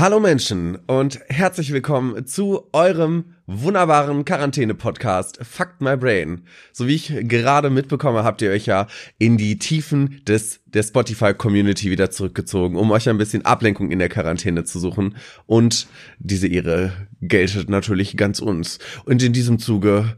Hallo Menschen und herzlich willkommen zu eurem wunderbaren Quarantäne-Podcast Fuck My Brain. So wie ich gerade mitbekomme, habt ihr euch ja in die Tiefen des der Spotify-Community wieder zurückgezogen, um euch ein bisschen Ablenkung in der Quarantäne zu suchen. Und diese Ehre geltet natürlich ganz uns. Und in diesem Zuge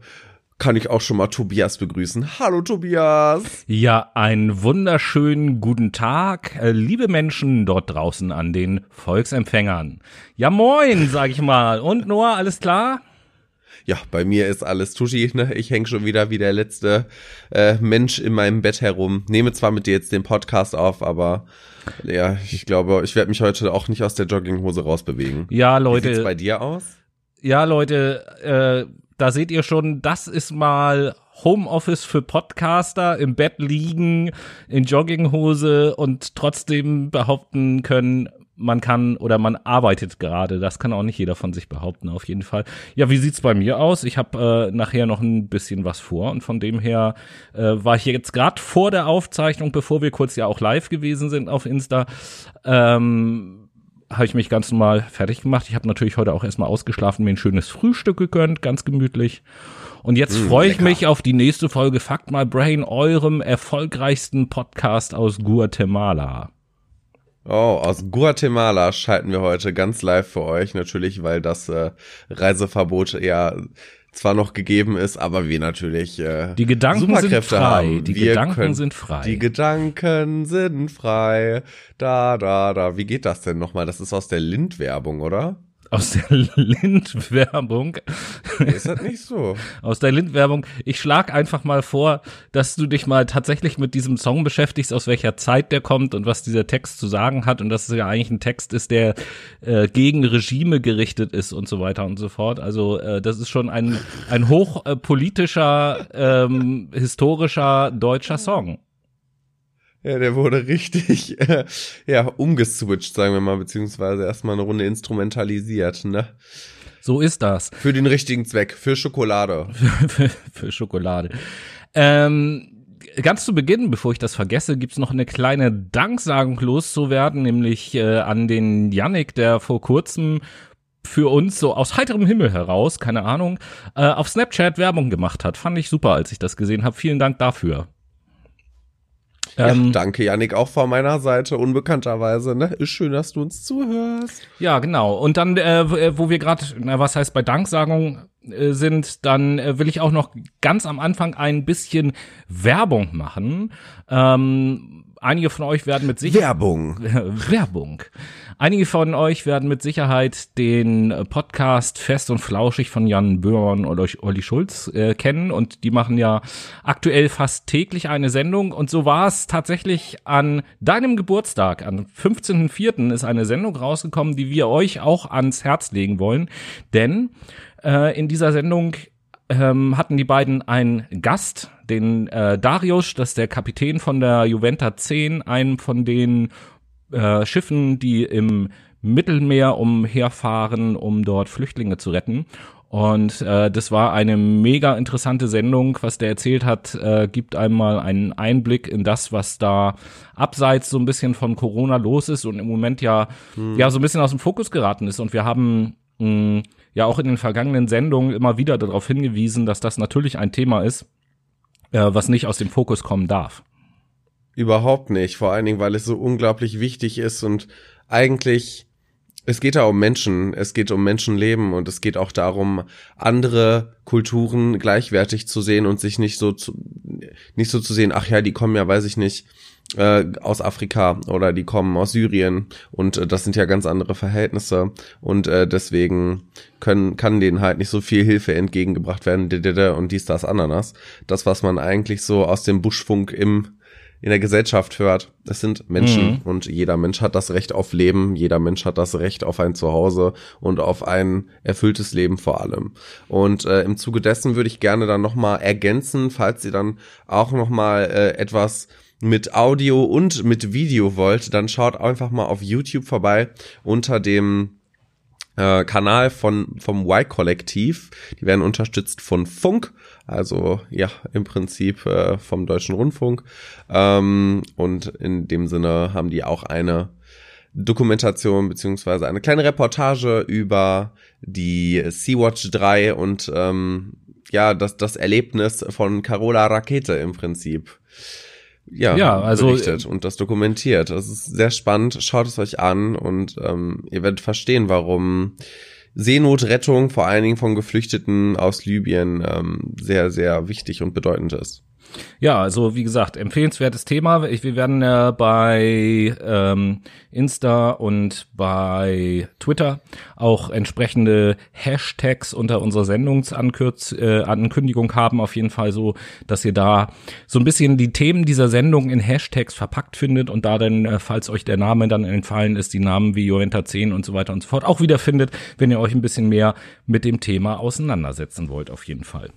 kann ich auch schon mal Tobias begrüßen. Hallo Tobias. Ja, einen wunderschönen guten Tag, äh, liebe Menschen dort draußen an den Volksempfängern. Ja, moin, sag ich mal. Und Noah, alles klar? Ja, bei mir ist alles Tuschi. Ne? Ich hänge schon wieder wie der letzte äh, Mensch in meinem Bett herum. Nehme zwar mit dir jetzt den Podcast auf, aber ja, ich glaube, ich werde mich heute auch nicht aus der Jogginghose rausbewegen. Ja, Leute. Wie sieht's bei dir aus? Ja, Leute, äh, da seht ihr schon, das ist mal Homeoffice für Podcaster, im Bett liegen, in Jogginghose und trotzdem behaupten können, man kann oder man arbeitet gerade. Das kann auch nicht jeder von sich behaupten, auf jeden Fall. Ja, wie sieht's bei mir aus? Ich habe äh, nachher noch ein bisschen was vor und von dem her äh, war ich jetzt gerade vor der Aufzeichnung, bevor wir kurz ja auch live gewesen sind auf Insta. Ähm, habe ich mich ganz normal fertig gemacht. Ich habe natürlich heute auch erstmal ausgeschlafen, mir ein schönes Frühstück gegönnt, ganz gemütlich. Und jetzt mm, freue ich mich auf die nächste Folge Fuck My Brain, eurem erfolgreichsten Podcast aus Guatemala. Oh, aus Guatemala schalten wir heute ganz live für euch, natürlich, weil das äh, Reiseverbot eher zwar noch gegeben ist, aber wir natürlich äh, die Gedanken Superkräfte sind frei. haben. Die wir Gedanken können, sind frei. Die Gedanken sind frei. Da, da, da. Wie geht das denn nochmal? Das ist aus der Lind-Werbung, oder? Aus der Lind-Werbung. Ist das nicht so? aus der Lind-Werbung. Ich schlag einfach mal vor, dass du dich mal tatsächlich mit diesem Song beschäftigst, aus welcher Zeit der kommt und was dieser Text zu sagen hat und dass es ja eigentlich ein Text ist, der äh, gegen Regime gerichtet ist und so weiter und so fort. Also äh, das ist schon ein, ein hochpolitischer, äh, ähm, historischer deutscher Song. Ja, der wurde richtig äh, ja, umgeswitcht, sagen wir mal, beziehungsweise erstmal eine Runde instrumentalisiert, ne? So ist das. Für den richtigen Zweck, für Schokolade. für, für, für Schokolade. Ähm, ganz zu Beginn, bevor ich das vergesse, gibt's noch eine kleine Danksagung loszuwerden, nämlich äh, an den Yannick, der vor kurzem für uns so aus heiterem Himmel heraus, keine Ahnung, äh, auf Snapchat Werbung gemacht hat. Fand ich super, als ich das gesehen habe. Vielen Dank dafür. Ja, ähm, danke, Janik, auch von meiner Seite, unbekannterweise. Ne? Ist schön, dass du uns zuhörst. Ja, genau. Und dann, äh, wo wir gerade, na, was heißt bei Danksagung äh, sind, dann äh, will ich auch noch ganz am Anfang ein bisschen Werbung machen. Ähm, einige von euch werden mit Sicherheit Werbung. Werbung. Einige von euch werden mit Sicherheit den Podcast Fest und Flauschig von Jan Böhmermann oder Olli Schulz äh, kennen. Und die machen ja aktuell fast täglich eine Sendung. Und so war es tatsächlich an deinem Geburtstag, am 15.04. ist eine Sendung rausgekommen, die wir euch auch ans Herz legen wollen, denn äh, in dieser Sendung ähm, hatten die beiden einen Gast, den äh, Darius, das ist der Kapitän von der Juventa 10, einem von den äh, Schiffen, die im Mittelmeer umherfahren, um dort Flüchtlinge zu retten. Und äh, das war eine mega interessante Sendung, was der erzählt hat, äh, gibt einmal einen Einblick in das, was da abseits so ein bisschen von Corona los ist und im Moment ja hm. ja so ein bisschen aus dem Fokus geraten ist. Und wir haben mh, ja auch in den vergangenen Sendungen immer wieder darauf hingewiesen, dass das natürlich ein Thema ist, äh, was nicht aus dem Fokus kommen darf. Überhaupt nicht. Vor allen Dingen, weil es so unglaublich wichtig ist und eigentlich, es geht da um Menschen, es geht um Menschenleben und es geht auch darum, andere Kulturen gleichwertig zu sehen und sich nicht so zu, nicht so zu sehen, ach ja, die kommen ja, weiß ich nicht, äh, aus Afrika oder die kommen aus Syrien und äh, das sind ja ganz andere Verhältnisse und äh, deswegen können kann denen halt nicht so viel Hilfe entgegengebracht werden und dies das Ananas das was man eigentlich so aus dem Buschfunk im in der Gesellschaft hört. Es sind Menschen mhm. und jeder Mensch hat das Recht auf Leben, jeder Mensch hat das Recht auf ein Zuhause und auf ein erfülltes Leben vor allem. Und äh, im Zuge dessen würde ich gerne dann nochmal ergänzen, falls ihr dann auch nochmal äh, etwas mit Audio und mit Video wollt, dann schaut einfach mal auf YouTube vorbei unter dem äh, Kanal von vom Y-Kollektiv. Die werden unterstützt von Funk, also ja, im Prinzip äh, vom Deutschen Rundfunk. Ähm, und in dem Sinne haben die auch eine Dokumentation beziehungsweise eine kleine Reportage über die Sea-Watch 3 und ähm, ja, das, das Erlebnis von Carola Rakete im Prinzip. Ja, ja also berichtet und das dokumentiert. Das ist sehr spannend. Schaut es euch an und ähm, ihr werdet verstehen, warum Seenotrettung vor allen Dingen von Geflüchteten aus Libyen ähm, sehr, sehr wichtig und bedeutend ist. Ja, also wie gesagt, empfehlenswertes Thema. Wir werden äh, bei ähm, Insta und bei Twitter auch entsprechende Hashtags unter unserer Sendungsankündigung äh, haben. Auf jeden Fall so, dass ihr da so ein bisschen die Themen dieser Sendung in Hashtags verpackt findet und da dann, äh, falls euch der Name dann entfallen ist, die Namen wie Juventa 10 und so weiter und so fort auch wieder findet, wenn ihr euch ein bisschen mehr mit dem Thema auseinandersetzen wollt, auf jeden Fall.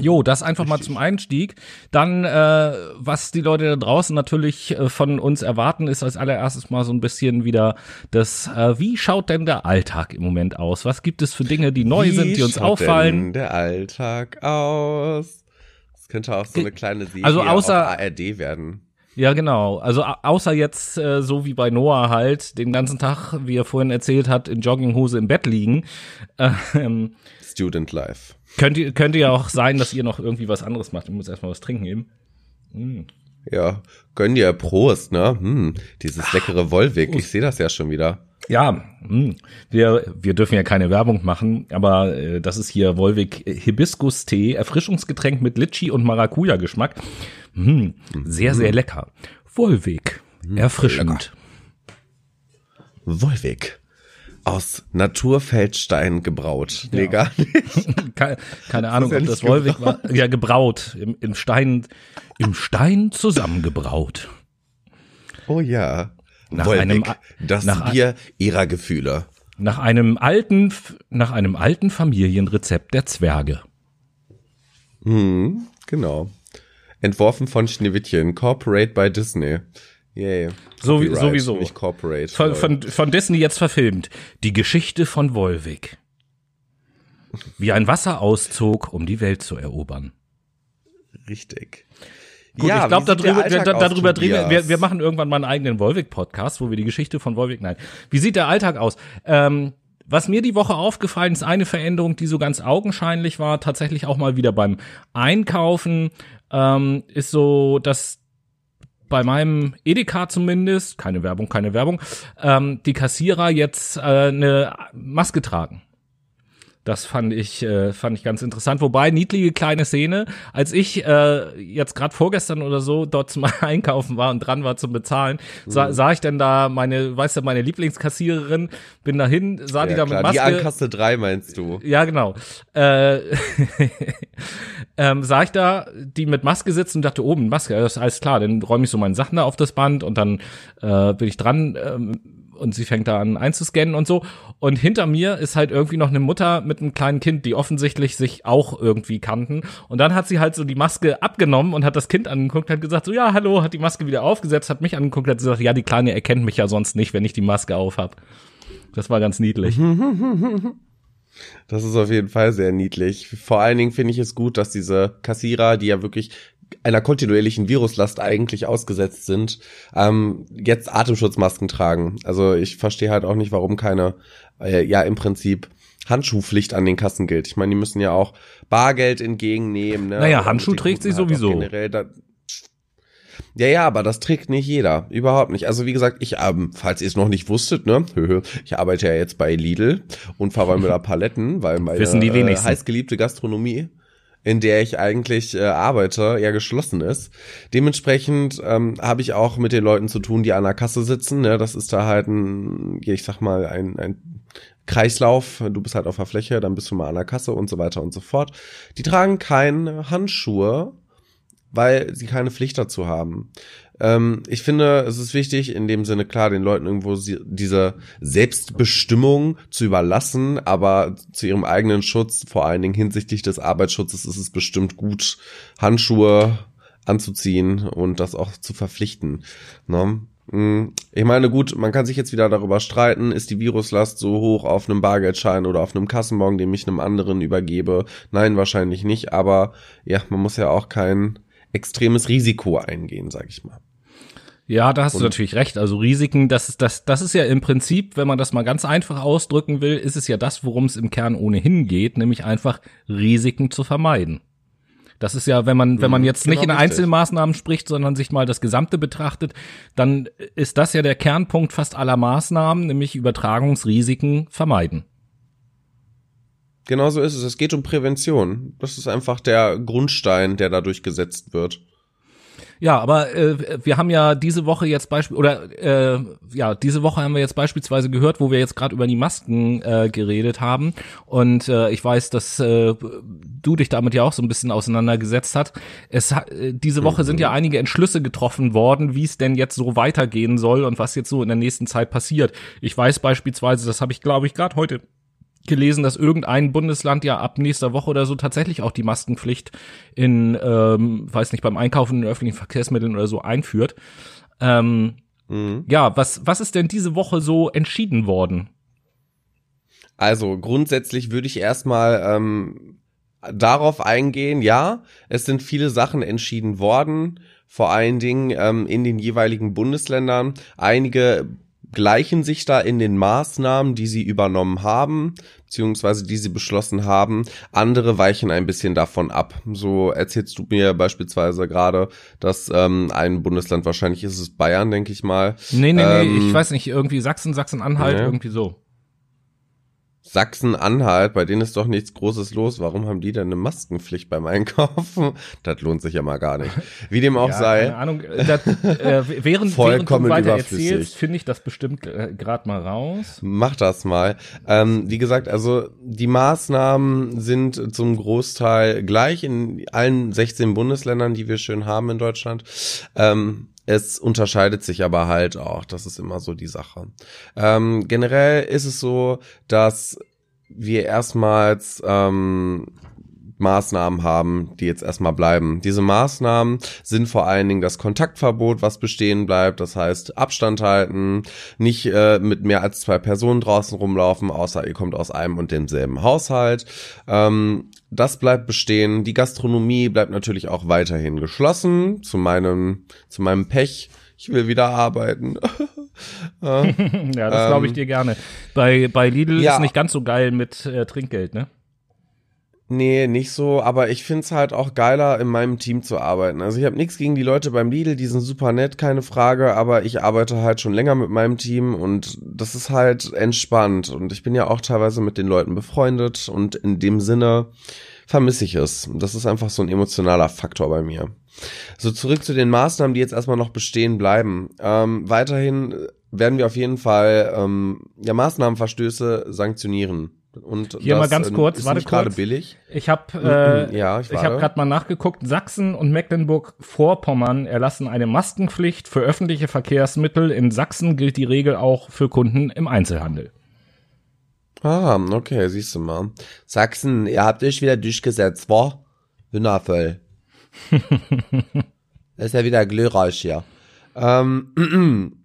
Jo, das einfach mal zum Einstieg. Dann, äh, was die Leute da draußen natürlich äh, von uns erwarten, ist als allererstes mal so ein bisschen wieder das, äh, wie schaut denn der Alltag im Moment aus? Was gibt es für Dinge, die neu wie sind, die uns schaut auffallen? Denn der Alltag aus. Das könnte auch so eine kleine Serie also außer, auf ARD werden. Ja, genau. Also außer jetzt äh, so wie bei Noah halt den ganzen Tag, wie er vorhin erzählt hat, in Jogginghose im Bett liegen. Ähm, Student Life. Könnte, könnte ja auch sein, dass ihr noch irgendwie was anderes macht. Ich muss erstmal was trinken eben. Mm. Ja, gönn dir Prost, ne? Hm, dieses leckere Wolwig, ich sehe das ja schon wieder. Ja, hm. wir, wir dürfen ja keine Werbung machen, aber äh, das ist hier Wolwig Hibiskus-Tee, Erfrischungsgetränk mit Litschi und Maracuja-Geschmack. Hm. Sehr, sehr lecker. Wolwig, erfrischend. Wolwig aus Naturfeldstein gebraut. Ja. Nee, gar nicht. keine, keine Ahnung, ja ob das Wolwig war. Ja, gebraut. Im, Im Stein, im Stein zusammengebraut. Oh ja. Nach Wolwig, einem, das nach, Bier ihrer Gefühle. Nach einem alten, nach einem alten Familienrezept der Zwerge. Hm, genau. Entworfen von Schneewittchen, Corporate by Disney. Yay. So, sowieso. Nicht Corporate. Von, von, von Disney jetzt verfilmt. Die Geschichte von Wolwig. Wie ein Wasser auszog, um die Welt zu erobern. Richtig. Gut, ja, ich glaube, darüber, da, darüber drehen wir, wir machen irgendwann mal einen eigenen Wolwig-Podcast, wo wir die Geschichte von Wolwig, nein. Wie sieht der Alltag aus? Ähm, was mir die Woche aufgefallen ist, eine Veränderung, die so ganz augenscheinlich war, tatsächlich auch mal wieder beim Einkaufen, ähm, ist so, dass bei meinem Edeka zumindest, keine Werbung, keine Werbung, ähm, die Kassierer jetzt äh, eine Maske tragen. Das fand ich, äh, fand ich ganz interessant. Wobei, niedliche kleine Szene, als ich äh, jetzt gerade vorgestern oder so dort zum Einkaufen war und dran war zum Bezahlen, sah, mhm. sah ich denn da meine, weißt du, meine Lieblingskassiererin, bin dahin, sah ja, die da klar. mit Maske. Die an Kasse 3 meinst du? Ja, genau. Äh, ähm, sah ich da, die mit Maske sitzen und dachte, oben oh, Maske, das ist alles klar. Dann räume ich so meine Sachen da auf das Band und dann äh, bin ich dran. Ähm, und sie fängt da an einzuscannen und so. Und hinter mir ist halt irgendwie noch eine Mutter mit einem kleinen Kind, die offensichtlich sich auch irgendwie kannten. Und dann hat sie halt so die Maske abgenommen und hat das Kind angeguckt, hat gesagt so, ja, hallo, hat die Maske wieder aufgesetzt, hat mich angeguckt, hat gesagt, ja, die Kleine erkennt mich ja sonst nicht, wenn ich die Maske auf hab. Das war ganz niedlich. Das ist auf jeden Fall sehr niedlich. Vor allen Dingen finde ich es gut, dass diese Kassierer, die ja wirklich einer kontinuierlichen Viruslast eigentlich ausgesetzt sind, ähm, jetzt Atemschutzmasken tragen. Also ich verstehe halt auch nicht, warum keine, äh, ja im Prinzip Handschuhpflicht an den Kassen gilt. Ich meine, die müssen ja auch Bargeld entgegennehmen. Ne? Naja, Handschuh trägt sie halt sowieso. Generell da, ja, ja, aber das trägt nicht jeder. Überhaupt nicht. Also wie gesagt, ich, ähm, falls ihr es noch nicht wusstet, ne, ich arbeite ja jetzt bei Lidl und verräume da Paletten, weil meine Wissen die äh, heißgeliebte Gastronomie in der ich eigentlich äh, arbeite, ja geschlossen ist. Dementsprechend ähm, habe ich auch mit den Leuten zu tun, die an der Kasse sitzen. Ne? Das ist da halt ein, ich sag mal, ein, ein Kreislauf. Du bist halt auf der Fläche, dann bist du mal an der Kasse und so weiter und so fort. Die tragen keine Handschuhe, weil sie keine Pflicht dazu haben. Ähm, ich finde, es ist wichtig, in dem Sinne klar, den Leuten irgendwo sie, diese Selbstbestimmung zu überlassen, aber zu ihrem eigenen Schutz, vor allen Dingen hinsichtlich des Arbeitsschutzes, ist es bestimmt gut, Handschuhe anzuziehen und das auch zu verpflichten. Ne? Mm, ich meine, gut, man kann sich jetzt wieder darüber streiten, ist die Viruslast so hoch auf einem Bargeldschein oder auf einem Kassenbon, den ich einem anderen übergebe? Nein, wahrscheinlich nicht, aber ja, man muss ja auch kein extremes Risiko eingehen, sag ich mal. Ja, da hast und du natürlich recht. Also Risiken, das ist, das, das ist ja im Prinzip, wenn man das mal ganz einfach ausdrücken will, ist es ja das, worum es im Kern ohnehin geht, nämlich einfach Risiken zu vermeiden. Das ist ja, wenn man, wenn man mhm, jetzt genau nicht in Einzelmaßnahmen spricht, sondern sich mal das Gesamte betrachtet, dann ist das ja der Kernpunkt fast aller Maßnahmen, nämlich Übertragungsrisiken vermeiden. Genau so ist es. Es geht um Prävention. Das ist einfach der Grundstein, der dadurch gesetzt wird. Ja, aber äh, wir haben ja diese Woche jetzt Beispiel oder äh, ja diese Woche haben wir jetzt beispielsweise gehört, wo wir jetzt gerade über die Masken äh, geredet haben und äh, ich weiß, dass äh, du dich damit ja auch so ein bisschen auseinandergesetzt hat. Es äh, diese Woche mhm. sind ja einige Entschlüsse getroffen worden, wie es denn jetzt so weitergehen soll und was jetzt so in der nächsten Zeit passiert. Ich weiß beispielsweise, das habe ich glaube ich gerade heute gelesen, dass irgendein Bundesland ja ab nächster Woche oder so tatsächlich auch die Maskenpflicht in, ähm, weiß nicht, beim Einkaufen in öffentlichen Verkehrsmitteln oder so einführt. Ähm, mhm. Ja, was, was ist denn diese Woche so entschieden worden? Also grundsätzlich würde ich erstmal ähm, darauf eingehen, ja, es sind viele Sachen entschieden worden, vor allen Dingen ähm, in den jeweiligen Bundesländern. Einige gleichen sich da in den Maßnahmen, die sie übernommen haben, beziehungsweise die sie beschlossen haben. Andere weichen ein bisschen davon ab. So erzählst du mir beispielsweise gerade, dass ähm, ein Bundesland, wahrscheinlich ist es Bayern, denke ich mal. Nee, nee, ähm, nee, ich weiß nicht, irgendwie Sachsen, Sachsen-Anhalt, nee. irgendwie so. Sachsen-Anhalt, bei denen ist doch nichts Großes los. Warum haben die denn eine Maskenpflicht beim Einkaufen? Das lohnt sich ja mal gar nicht. Wie dem auch ja, sei. Keine Ahnung. Das, äh, während, Vollkommen während du weiter erzählst, finde ich das bestimmt äh, gerade mal raus. Mach das mal. Ähm, wie gesagt, also die Maßnahmen sind zum Großteil gleich in allen 16 Bundesländern, die wir schön haben in Deutschland. Ähm, es unterscheidet sich aber halt auch. Das ist immer so die Sache. Ähm, generell ist es so, dass wir erstmals ähm, Maßnahmen haben, die jetzt erstmal bleiben. Diese Maßnahmen sind vor allen Dingen das Kontaktverbot, was bestehen bleibt. Das heißt, Abstand halten, nicht äh, mit mehr als zwei Personen draußen rumlaufen, außer ihr kommt aus einem und demselben Haushalt. Ähm, das bleibt bestehen. Die Gastronomie bleibt natürlich auch weiterhin geschlossen. Zu meinem, zu meinem Pech. Ich will wieder arbeiten. ja, das glaube ich ähm, dir gerne. Bei, bei Lidl ja. ist nicht ganz so geil mit äh, Trinkgeld, ne? Nee, nicht so, aber ich find's halt auch geiler, in meinem Team zu arbeiten. Also ich habe nichts gegen die Leute beim Lidl, die sind super nett, keine Frage, aber ich arbeite halt schon länger mit meinem Team und das ist halt entspannt. Und ich bin ja auch teilweise mit den Leuten befreundet und in dem Sinne vermisse ich es. Das ist einfach so ein emotionaler Faktor bei mir. So zurück zu den Maßnahmen, die jetzt erstmal noch bestehen bleiben. Ähm, weiterhin werden wir auf jeden Fall ähm, ja, Maßnahmenverstöße sanktionieren. Und Hier das, mal ganz kurz, ist warte nicht gerade billig. Ich habe äh, ja, ich, ich habe gerade mal nachgeguckt. Sachsen und Mecklenburg-Vorpommern erlassen eine Maskenpflicht für öffentliche Verkehrsmittel. In Sachsen gilt die Regel auch für Kunden im Einzelhandel. Ah, okay, siehst du mal. Sachsen, ihr habt euch wieder durchgesetzt, war? Wundervoll. das ist ja wieder glorreich hier. Ähm,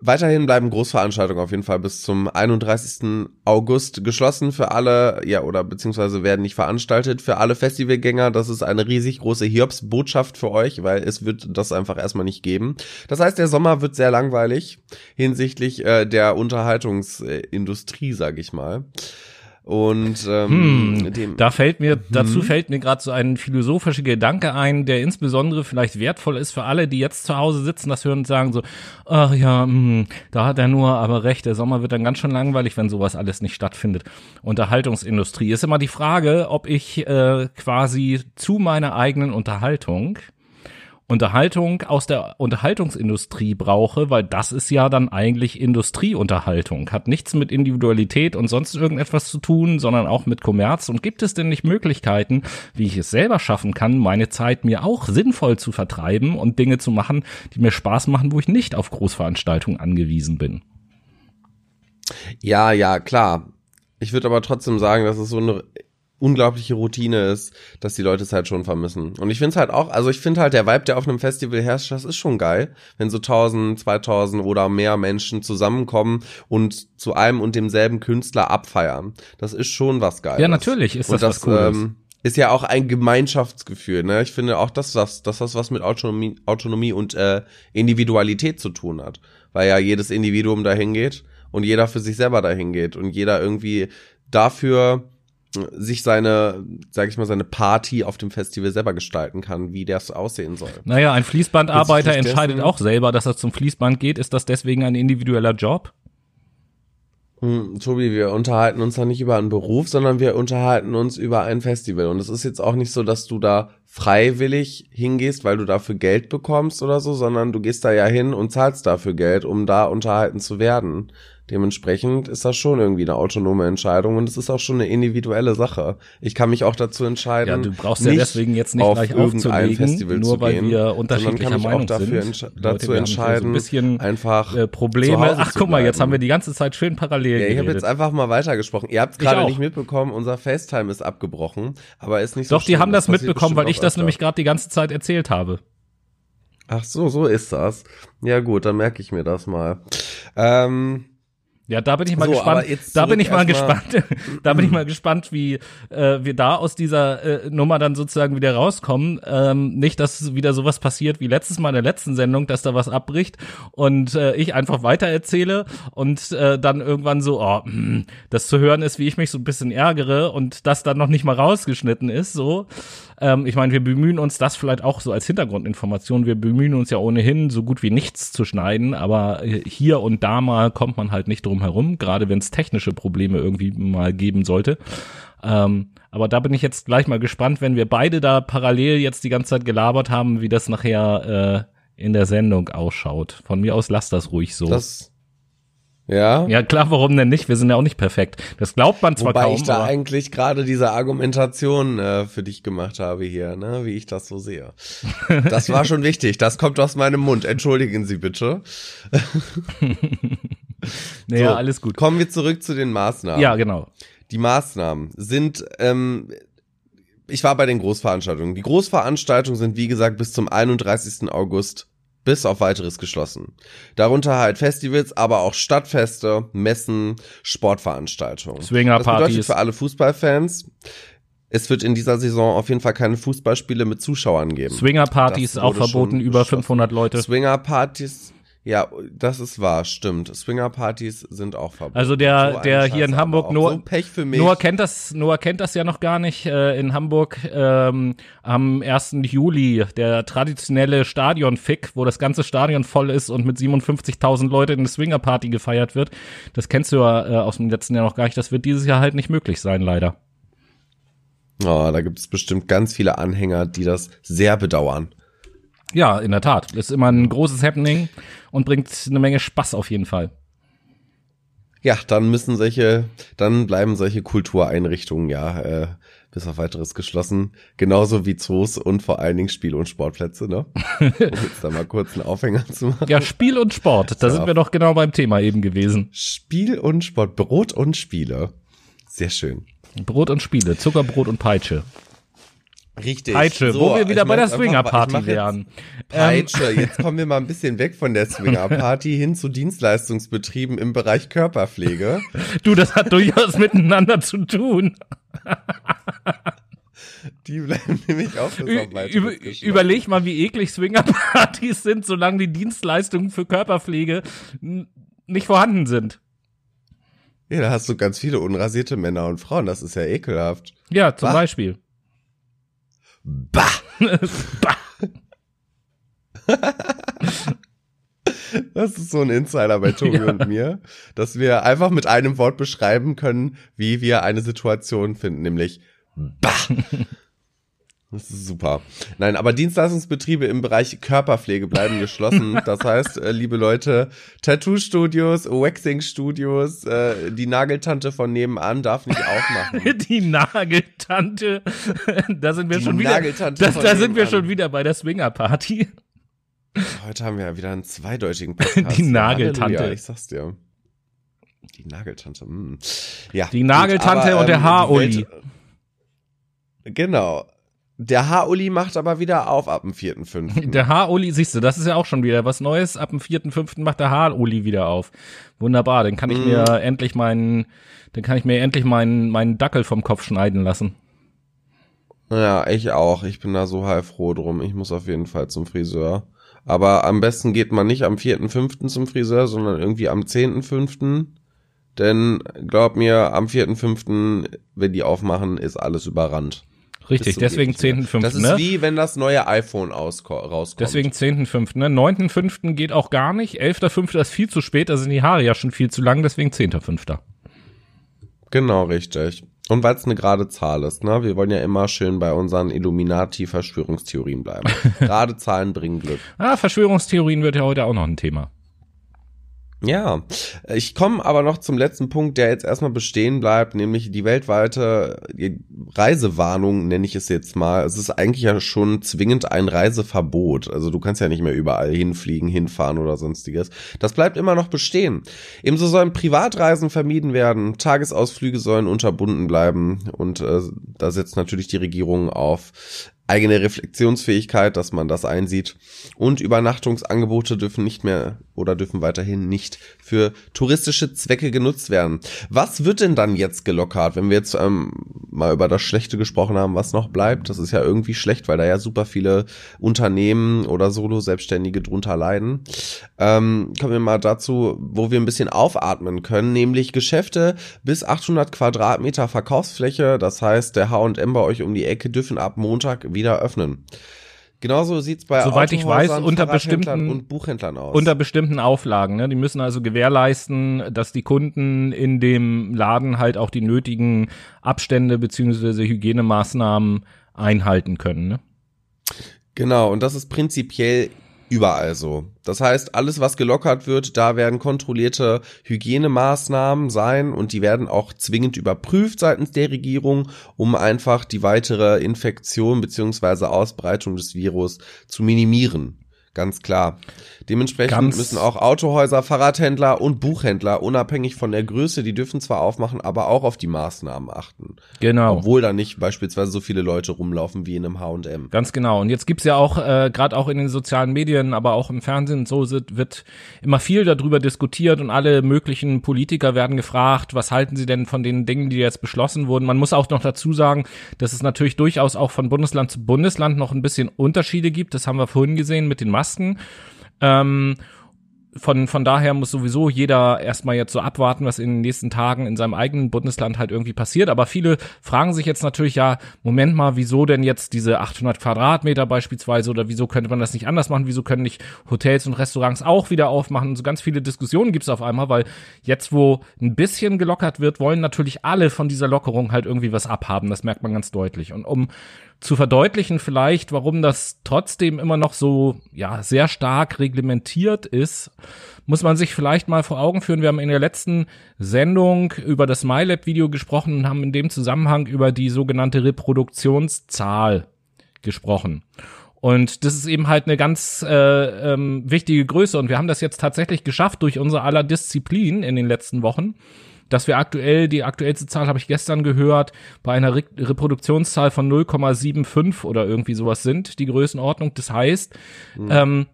Weiterhin bleiben Großveranstaltungen auf jeden Fall bis zum 31. August geschlossen für alle, ja, oder beziehungsweise werden nicht veranstaltet für alle Festivalgänger. Das ist eine riesig große Hiobs-Botschaft für euch, weil es wird das einfach erstmal nicht geben. Das heißt, der Sommer wird sehr langweilig hinsichtlich äh, der Unterhaltungsindustrie, sag ich mal. Und ähm, hm, dem, da fällt mir, hm. dazu fällt mir gerade so ein philosophischer Gedanke ein, der insbesondere vielleicht wertvoll ist für alle, die jetzt zu Hause sitzen, das hören und sagen so, ach ja, hm, da hat er nur aber recht, der Sommer wird dann ganz schön langweilig, wenn sowas alles nicht stattfindet. Unterhaltungsindustrie ist immer die Frage, ob ich äh, quasi zu meiner eigenen Unterhaltung Unterhaltung aus der Unterhaltungsindustrie brauche, weil das ist ja dann eigentlich Industrieunterhaltung, hat nichts mit Individualität und sonst irgendetwas zu tun, sondern auch mit Kommerz. Und gibt es denn nicht Möglichkeiten, wie ich es selber schaffen kann, meine Zeit mir auch sinnvoll zu vertreiben und Dinge zu machen, die mir Spaß machen, wo ich nicht auf Großveranstaltungen angewiesen bin? Ja, ja, klar. Ich würde aber trotzdem sagen, dass es so eine unglaubliche Routine ist, dass die Leute es halt schon vermissen. Und ich finde es halt auch, also ich finde halt der Vibe, der auf einem Festival herrscht, das ist schon geil, wenn so 1000, 2000 oder mehr Menschen zusammenkommen und zu einem und demselben Künstler abfeiern. Das ist schon was geil. Ja, natürlich ist das, das was Cooles. Ähm, ist ja auch ein Gemeinschaftsgefühl. Ne? Ich finde auch, dass das, dass das was mit Autonomie, Autonomie und äh, Individualität zu tun hat. Weil ja jedes Individuum dahin geht und jeder für sich selber dahin geht und jeder irgendwie dafür sich seine, sag ich mal, seine Party auf dem Festival selber gestalten kann, wie das aussehen soll. Naja, ein Fließbandarbeiter entscheidet auch selber, dass er zum Fließband geht. Ist das deswegen ein individueller Job? Hm, Tobi, wir unterhalten uns da nicht über einen Beruf, sondern wir unterhalten uns über ein Festival. Und es ist jetzt auch nicht so, dass du da freiwillig hingehst, weil du dafür Geld bekommst oder so, sondern du gehst da ja hin und zahlst dafür Geld, um da unterhalten zu werden. Dementsprechend ist das schon irgendwie eine autonome Entscheidung und es ist auch schon eine individuelle Sache. Ich kann mich auch dazu entscheiden. Ja, du brauchst ja deswegen jetzt nicht gleich aufzulegen, Festival nur weil gehen, wir unterschiedlicher kann Meinung dafür sind. Entsch dazu Leute, entscheiden, so ein bisschen einfach äh, Probleme. Ach, guck mal, jetzt haben wir die ganze Zeit schön parallel. Ja, ich habe jetzt einfach mal weitergesprochen. Ihr habt gerade nicht mitbekommen, unser FaceTime ist abgebrochen, aber ist nicht so Doch, die haben das, das mitbekommen, weil ich das nämlich gerade die ganze Zeit erzählt habe. Ach so, so ist das. Ja gut, dann merke ich mir das mal. Ähm, ja, da bin ich mal so, gespannt. Da bin ich mal gespannt. da bin ich mal gespannt, wie äh, wir da aus dieser äh, Nummer dann sozusagen wieder rauskommen. Ähm, nicht, dass wieder sowas passiert wie letztes Mal in der letzten Sendung, dass da was abbricht und äh, ich einfach weiter erzähle und äh, dann irgendwann so, oh, mh, hm, das zu hören ist, wie ich mich so ein bisschen ärgere und das dann noch nicht mal rausgeschnitten ist. So, ähm, ich meine, wir bemühen uns das vielleicht auch so als Hintergrundinformation. Wir bemühen uns ja ohnehin so gut wie nichts zu schneiden, aber hier und da mal kommt man halt nicht drum drum herum, gerade wenn es technische Probleme irgendwie mal geben sollte. Ähm, aber da bin ich jetzt gleich mal gespannt, wenn wir beide da parallel jetzt die ganze Zeit gelabert haben, wie das nachher äh, in der Sendung ausschaut. Von mir aus lass das ruhig so. Das ja. Ja, klar, warum denn nicht? Wir sind ja auch nicht perfekt. Das glaubt man zwar Wobei kaum. Wobei ich da eigentlich gerade diese Argumentation äh, für dich gemacht habe hier, ne, wie ich das so sehe. Das war schon wichtig. Das kommt aus meinem Mund. Entschuldigen Sie bitte. naja, so, alles gut. Kommen wir zurück zu den Maßnahmen. Ja, genau. Die Maßnahmen sind, ähm, ich war bei den Großveranstaltungen. Die Großveranstaltungen sind, wie gesagt, bis zum 31. August bis auf weiteres geschlossen. Darunter halt Festivals, aber auch Stadtfeste, Messen, Sportveranstaltungen. Swingerpartys. Das bedeutet für alle Fußballfans, es wird in dieser Saison auf jeden Fall keine Fußballspiele mit Zuschauern geben. Swingerpartys auch verboten, über 500 Leute. Swingerpartys ja, das ist wahr, stimmt. Swingerpartys sind auch verboten. Also der, so der hier in Hamburg nur, so Pech für mich. Noah kennt das, Noah kennt das ja noch gar nicht. Äh, in Hamburg ähm, am 1. Juli der traditionelle Stadionfick, wo das ganze Stadion voll ist und mit 57.000 Leuten eine Swingerparty gefeiert wird. Das kennst du ja äh, aus dem letzten Jahr noch gar nicht. Das wird dieses Jahr halt nicht möglich sein, leider. Oh, da gibt es bestimmt ganz viele Anhänger, die das sehr bedauern. Ja, in der Tat. Ist immer ein großes Happening und bringt eine Menge Spaß auf jeden Fall. Ja, dann müssen solche, dann bleiben solche Kultureinrichtungen ja äh, bis auf weiteres geschlossen, genauso wie Zoos und vor allen Dingen Spiel- und Sportplätze, ne? Um jetzt da mal kurz einen Aufhänger zu machen. Ja, Spiel und Sport, da sind wir doch genau beim Thema eben gewesen. Spiel und Sport, Brot und Spiele. Sehr schön. Brot und Spiele, Zuckerbrot und Peitsche. Richtig. Peitsche, so, wo wir wieder bei der Swinger-Party wären. Peitsche, ähm. jetzt kommen wir mal ein bisschen weg von der Swinger-Party hin zu Dienstleistungsbetrieben im Bereich Körperpflege. Du, das hat durchaus miteinander zu tun. Die bleiben nämlich auch bis Über, Überleg mal, wie eklig Swinger-Partys sind, solange die Dienstleistungen für Körperpflege nicht vorhanden sind. Ja, da hast du ganz viele unrasierte Männer und Frauen. Das ist ja ekelhaft. Ja, zum bah. Beispiel. Bah! bah. Das ist so ein Insider bei Tobi ja. und mir, dass wir einfach mit einem Wort beschreiben können, wie wir eine Situation finden, nämlich Bah! Das ist super. Nein, aber Dienstleistungsbetriebe im Bereich Körperpflege bleiben geschlossen. Das heißt, äh, liebe Leute, Tattoo-Studios, Waxing-Studios, äh, die Nageltante von nebenan darf nicht aufmachen. Die Nageltante, da sind wir die schon wieder. Das, da sind wir schon wieder bei der Swinger-Party. Heute haben wir ja wieder einen zweideutigen Podcast. Die Nageltante. Halleluja, ich sag's dir. Die Nageltante. Mh. Hm. Ja. Die Nageltante gut, aber, und der ähm, Haaroli. Genau. Der Haaruli macht aber wieder auf ab dem 4.5. Der Haaruli, siehst du, das ist ja auch schon wieder was Neues. Ab dem 4.5. macht der Haaruli wieder auf. Wunderbar, dann kann ich mm. mir mhm. endlich meinen, dann kann ich mir endlich meinen, meinen Dackel vom Kopf schneiden lassen. Ja, ich auch. Ich bin da so heilfroh drum. Ich muss auf jeden Fall zum Friseur. Aber am besten geht man nicht am 4.5. zum Friseur, sondern irgendwie am 10.5. Denn glaub mir, am 4.5., wenn die aufmachen, ist alles überrannt. Richtig, deswegen geht nicht 10.5. Das ist ne? wie wenn das neue iPhone ausko- rauskommt. Deswegen 10.5. Ne? 9.5. geht auch gar nicht. 11.5. ist viel zu spät, da sind die Haare ja schon viel zu lang, deswegen 10.5. Genau, richtig. Und weil es eine gerade Zahl ist, ne? Wir wollen ja immer schön bei unseren Illuminati-Verschwörungstheorien bleiben. gerade Zahlen bringen Glück. Ah, Verschwörungstheorien wird ja heute auch noch ein Thema. Ja, ich komme aber noch zum letzten Punkt, der jetzt erstmal bestehen bleibt, nämlich die weltweite Reisewarnung, nenne ich es jetzt mal. Es ist eigentlich ja schon zwingend ein Reiseverbot. Also du kannst ja nicht mehr überall hinfliegen, hinfahren oder sonstiges. Das bleibt immer noch bestehen. Ebenso sollen Privatreisen vermieden werden, Tagesausflüge sollen unterbunden bleiben und äh, da setzt natürlich die Regierung auf eigene Reflexionsfähigkeit, dass man das einsieht. Und Übernachtungsangebote dürfen nicht mehr oder dürfen weiterhin nicht für touristische Zwecke genutzt werden. Was wird denn dann jetzt gelockert, wenn wir jetzt ähm, mal über das Schlechte gesprochen haben, was noch bleibt? Das ist ja irgendwie schlecht, weil da ja super viele Unternehmen oder Solo-Selbstständige drunter leiden. Ähm, kommen wir mal dazu, wo wir ein bisschen aufatmen können, nämlich Geschäfte bis 800 Quadratmeter Verkaufsfläche. Das heißt, der H&M bei euch um die Ecke dürfen ab Montag wieder öffnen. Genauso sieht's bei Soweit ich weiß, Autohäusern, unter bestimmten- und Buchhändlern aus. Unter bestimmten Auflagen. Ne? Die müssen also gewährleisten, dass die Kunden in dem Laden halt auch die nötigen Abstände beziehungsweise Hygienemaßnahmen einhalten können. Ne? Genau, und das ist prinzipiell überall so. Das heißt, alles, was gelockert wird, da werden kontrollierte Hygienemaßnahmen sein und die werden auch zwingend überprüft seitens der Regierung, um einfach die weitere Infektion beziehungsweise Ausbreitung des Virus zu minimieren. Ganz klar. Dementsprechend Ganz- müssen auch Autohäuser, Fahrradhändler und Buchhändler unabhängig von der Größe, die dürfen zwar aufmachen, aber auch auf die Maßnahmen achten. Genau. Obwohl da nicht beispielsweise so viele Leute rumlaufen wie in einem H&M. Ganz genau. Und jetzt gibt's ja auch, äh, gerade auch in den sozialen Medien, aber auch im Fernsehen, so sit- wird immer viel darüber diskutiert und alle möglichen Politiker werden gefragt, was halten sie denn von den Dingen, die jetzt beschlossen wurden. Man muss auch noch dazu sagen, dass es natürlich durchaus auch von Bundesland zu Bundesland noch ein bisschen Unterschiede gibt. Das haben wir vorhin gesehen mit den Masken. Ähm, von, von daher muss sowieso jeder erstmal jetzt so abwarten, was in den nächsten Tagen in seinem eigenen Bundesland halt irgendwie passiert. Aber viele fragen sich jetzt natürlich ja, Moment mal, wieso denn jetzt diese 800 Quadratmeter beispielsweise oder wieso könnte man das nicht anders machen? Wieso können nicht Hotels und Restaurants auch wieder aufmachen? Und so ganz viele Diskussionen gibt's auf einmal, weil jetzt, wo ein bisschen gelockert wird, wollen natürlich alle von dieser Lockerung halt irgendwie was abhaben. Das merkt man ganz deutlich. Und um zu verdeutlichen vielleicht, warum das trotzdem immer noch so, ja, sehr stark reglementiert ist, muss man sich vielleicht mal vor Augen führen. Wir haben in der letzten Sendung über das MyLab-Video gesprochen und haben in dem Zusammenhang über die sogenannte Reproduktionszahl gesprochen. Und das ist eben halt eine ganz äh, ähm, wichtige Größe. Und wir haben das jetzt tatsächlich geschafft durch unsere aller Disziplin in den letzten Wochen, dass wir aktuell, die aktuellste Zahl habe ich gestern gehört, bei einer Re Reproduktionszahl von 0,75 oder irgendwie sowas sind, die Größenordnung. Das heißt, ähm,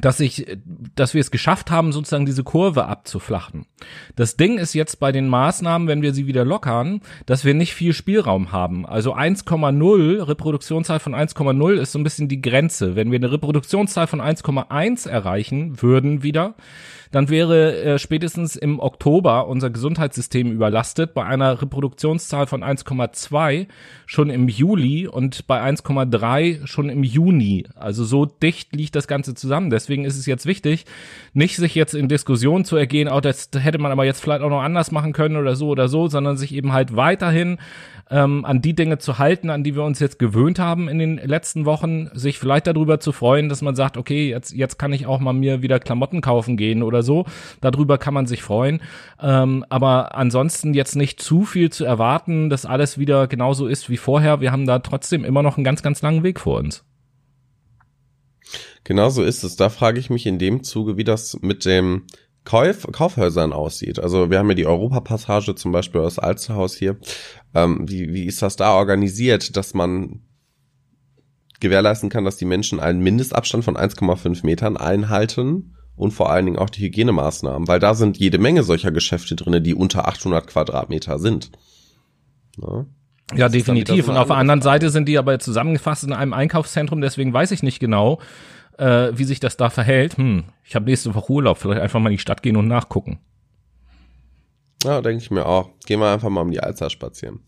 dass ich, dass wir es geschafft haben, sozusagen diese Kurve abzuflachen. Das Ding ist jetzt bei den Maßnahmen, wenn wir sie wieder lockern, dass wir nicht viel Spielraum haben. Also 1,0, Reproduktionszahl von 1,0 ist so ein bisschen die Grenze. Wenn wir eine Reproduktionszahl von 1,1 erreichen würden wieder, dann wäre äh, spätestens im Oktober unser Gesundheitssystem überlastet, bei einer Reproduktionszahl von 1,2 schon im Juli und bei 1,3 schon im Juni. Also so dicht liegt das Ganze zusammen. Deswegen ist es jetzt wichtig, nicht sich jetzt in Diskussionen zu ergehen, oh, das hätte man aber jetzt vielleicht auch noch anders machen können oder so oder so, sondern sich eben halt weiterhin ähm, an die Dinge zu halten, an die wir uns jetzt gewöhnt haben in den letzten Wochen, sich vielleicht darüber zu freuen, dass man sagt, okay, jetzt, jetzt kann ich auch mal mir wieder Klamotten kaufen gehen oder so. Darüber kann man sich freuen. Ähm, aber ansonsten jetzt nicht zu viel zu erwarten, dass alles wieder genauso ist wie vorher. Wir haben da trotzdem immer noch einen ganz, ganz langen Weg vor uns. Genau so ist es. Da frage ich mich in dem Zuge, wie das mit dem Kauf Kaufhäusern aussieht. Also wir haben ja die Europapassage zum Beispiel aus Alsterhaus hier. Ähm, wie, wie ist das da organisiert, dass man gewährleisten kann, dass die Menschen einen Mindestabstand von 1,5 Metern einhalten und vor allen Dingen auch die Hygienemaßnahmen, weil da sind jede Menge solcher Geschäfte drinne, die unter 800 Quadratmeter sind. Ja. Ja, definitiv. So Und auf der anderen Seite sind die aber zusammengefasst in einem Einkaufszentrum, deswegen weiß ich nicht genau, äh, wie sich das da verhält. Hm, ich habe nächste Woche Urlaub, vielleicht einfach mal in die Stadt gehen und nachgucken. Ja, denke ich mir auch. Gehen wir einfach mal um die Alster spazieren.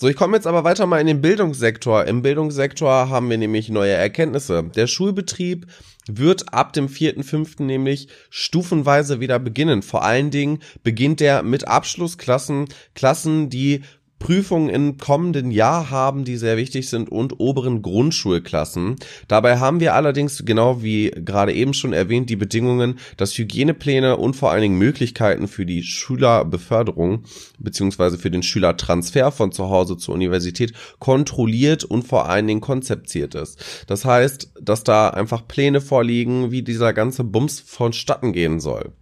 So, ich komme jetzt aber weiter mal in den Bildungssektor. Im Bildungssektor haben wir nämlich neue Erkenntnisse. Der Schulbetrieb wird ab dem 4.5. nämlich stufenweise wieder beginnen. Vor allen Dingen beginnt er mit Abschlussklassen, Klassen, die Prüfungen im kommenden Jahr haben, die sehr wichtig sind und oberen Grundschulklassen. Dabei haben wir allerdings, genau wie gerade eben schon erwähnt, die Bedingungen, dass Hygienepläne und vor allen Dingen Möglichkeiten für die Schülerbeförderung beziehungsweise für den Schülertransfer von zu Hause zur Universität kontrolliert und vor allen Dingen konzeptiert ist. Das heißt, dass da einfach Pläne vorliegen, wie dieser ganze Bums vonstatten gehen soll.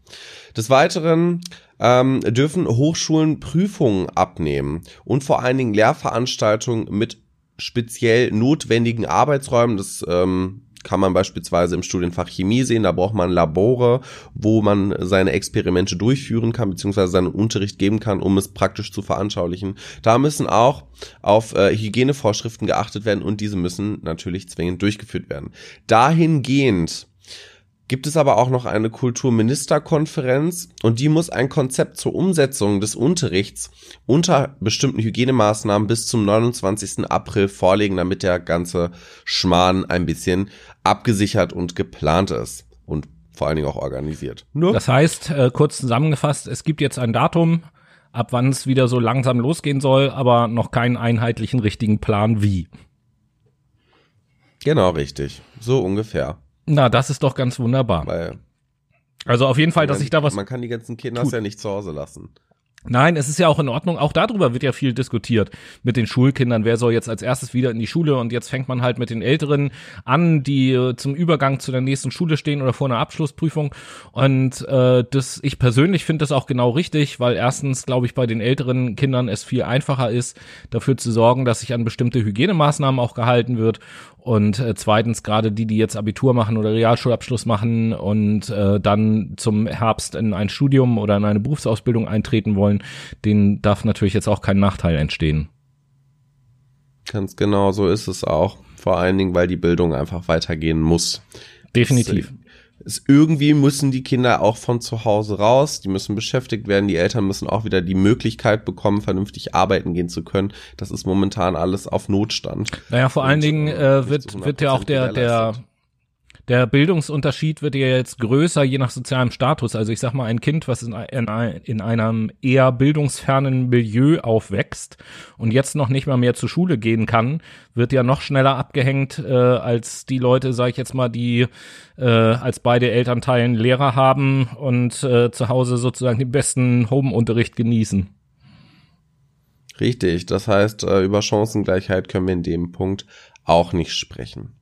Des Weiteren ähm, dürfen Hochschulen Prüfungen abnehmen und vor allen Dingen Lehrveranstaltungen mit speziell notwendigen Arbeitsräumen. Das ähm, kann man beispielsweise im Studienfach Chemie sehen. Da braucht man Labore, wo man seine Experimente durchführen kann, beziehungsweise seinen Unterricht geben kann, um es praktisch zu veranschaulichen. Da müssen auch auf äh, Hygienevorschriften geachtet werden und diese müssen natürlich zwingend durchgeführt werden. Dahingehend gibt es aber auch noch eine Kulturministerkonferenz und die muss ein Konzept zur Umsetzung des Unterrichts unter bestimmten Hygienemaßnahmen bis zum 29. April vorlegen, damit der ganze Schmarrn ein bisschen abgesichert und geplant ist und vor allen Dingen auch organisiert. Nur das heißt, äh, kurz zusammengefasst, es gibt jetzt ein Datum, ab wann es wieder so langsam losgehen soll, aber noch keinen einheitlichen richtigen Plan wie. Genau, richtig. So ungefähr. Na, das ist doch ganz wunderbar. Weil, also auf jeden Fall, dass ich da was. Man kann die ganzen Kinder ja nicht zu Hause lassen. Nein, es ist ja auch in Ordnung. Auch darüber wird ja viel diskutiert mit den Schulkindern. Wer soll jetzt als erstes wieder in die Schule? Und jetzt fängt man halt mit den Älteren an, die äh, zum Übergang zu der nächsten Schule stehen oder vor einer Abschlussprüfung. Und äh, das, ich persönlich finde das auch genau richtig, weil erstens, glaube ich, bei den älteren Kindern es viel einfacher ist, dafür zu sorgen, dass sich an bestimmte Hygienemaßnahmen auch gehalten wird. Und äh, zweitens, gerade die, die jetzt Abitur machen oder Realschulabschluss machen und äh, dann zum Herbst in ein Studium oder in eine Berufsausbildung eintreten wollen, denen darf natürlich jetzt auch kein Nachteil entstehen. Ganz genau, so ist es auch. Vor allen Dingen, weil die Bildung einfach weitergehen muss. Definitiv es irgendwie müssen die Kinder auch von zu Hause raus, die müssen beschäftigt werden, die Eltern müssen auch wieder die Möglichkeit bekommen, vernünftig arbeiten gehen zu können. Das ist momentan alles auf Notstand. Naja, vor Und, allen Dingen äh, wird, wird ja auch der, der, der Bildungsunterschied wird ja jetzt größer, je nach sozialem Status. Also ich sag mal, ein Kind, was in, in, in einem eher bildungsfernen Milieu aufwächst und jetzt noch nicht mal mehr zur Schule gehen kann, wird ja noch schneller abgehängt äh, als die Leute, sag ich jetzt mal, die äh, als beide Elternteilen Lehrer haben und äh, zu Hause sozusagen den besten Home-Unterricht genießen. Richtig, das heißt, äh, über Chancengleichheit können wir in dem Punkt auch nicht sprechen.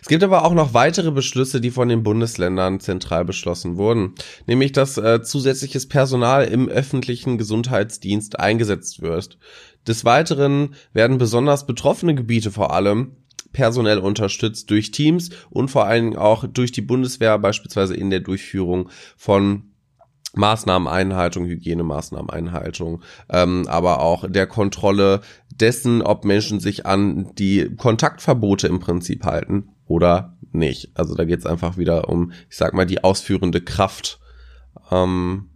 Es gibt aber auch noch weitere Beschlüsse, die von den Bundesländern zentral beschlossen wurden, nämlich dass äh, zusätzliches Personal im öffentlichen Gesundheitsdienst eingesetzt wird. Des Weiteren werden besonders betroffene Gebiete vor allem personell unterstützt durch Teams und vor allen Dingen auch durch die Bundeswehr, beispielsweise in der Durchführung von Maßnahmeneinhaltung, Hygienemaßnahmeneinhaltung, ähm, aber auch der Kontrolle dessen, ob Menschen sich an die Kontaktverbote im Prinzip halten oder nicht. Also da geht es einfach wieder um, ich sag mal, die ausführende Kraft. Ähm,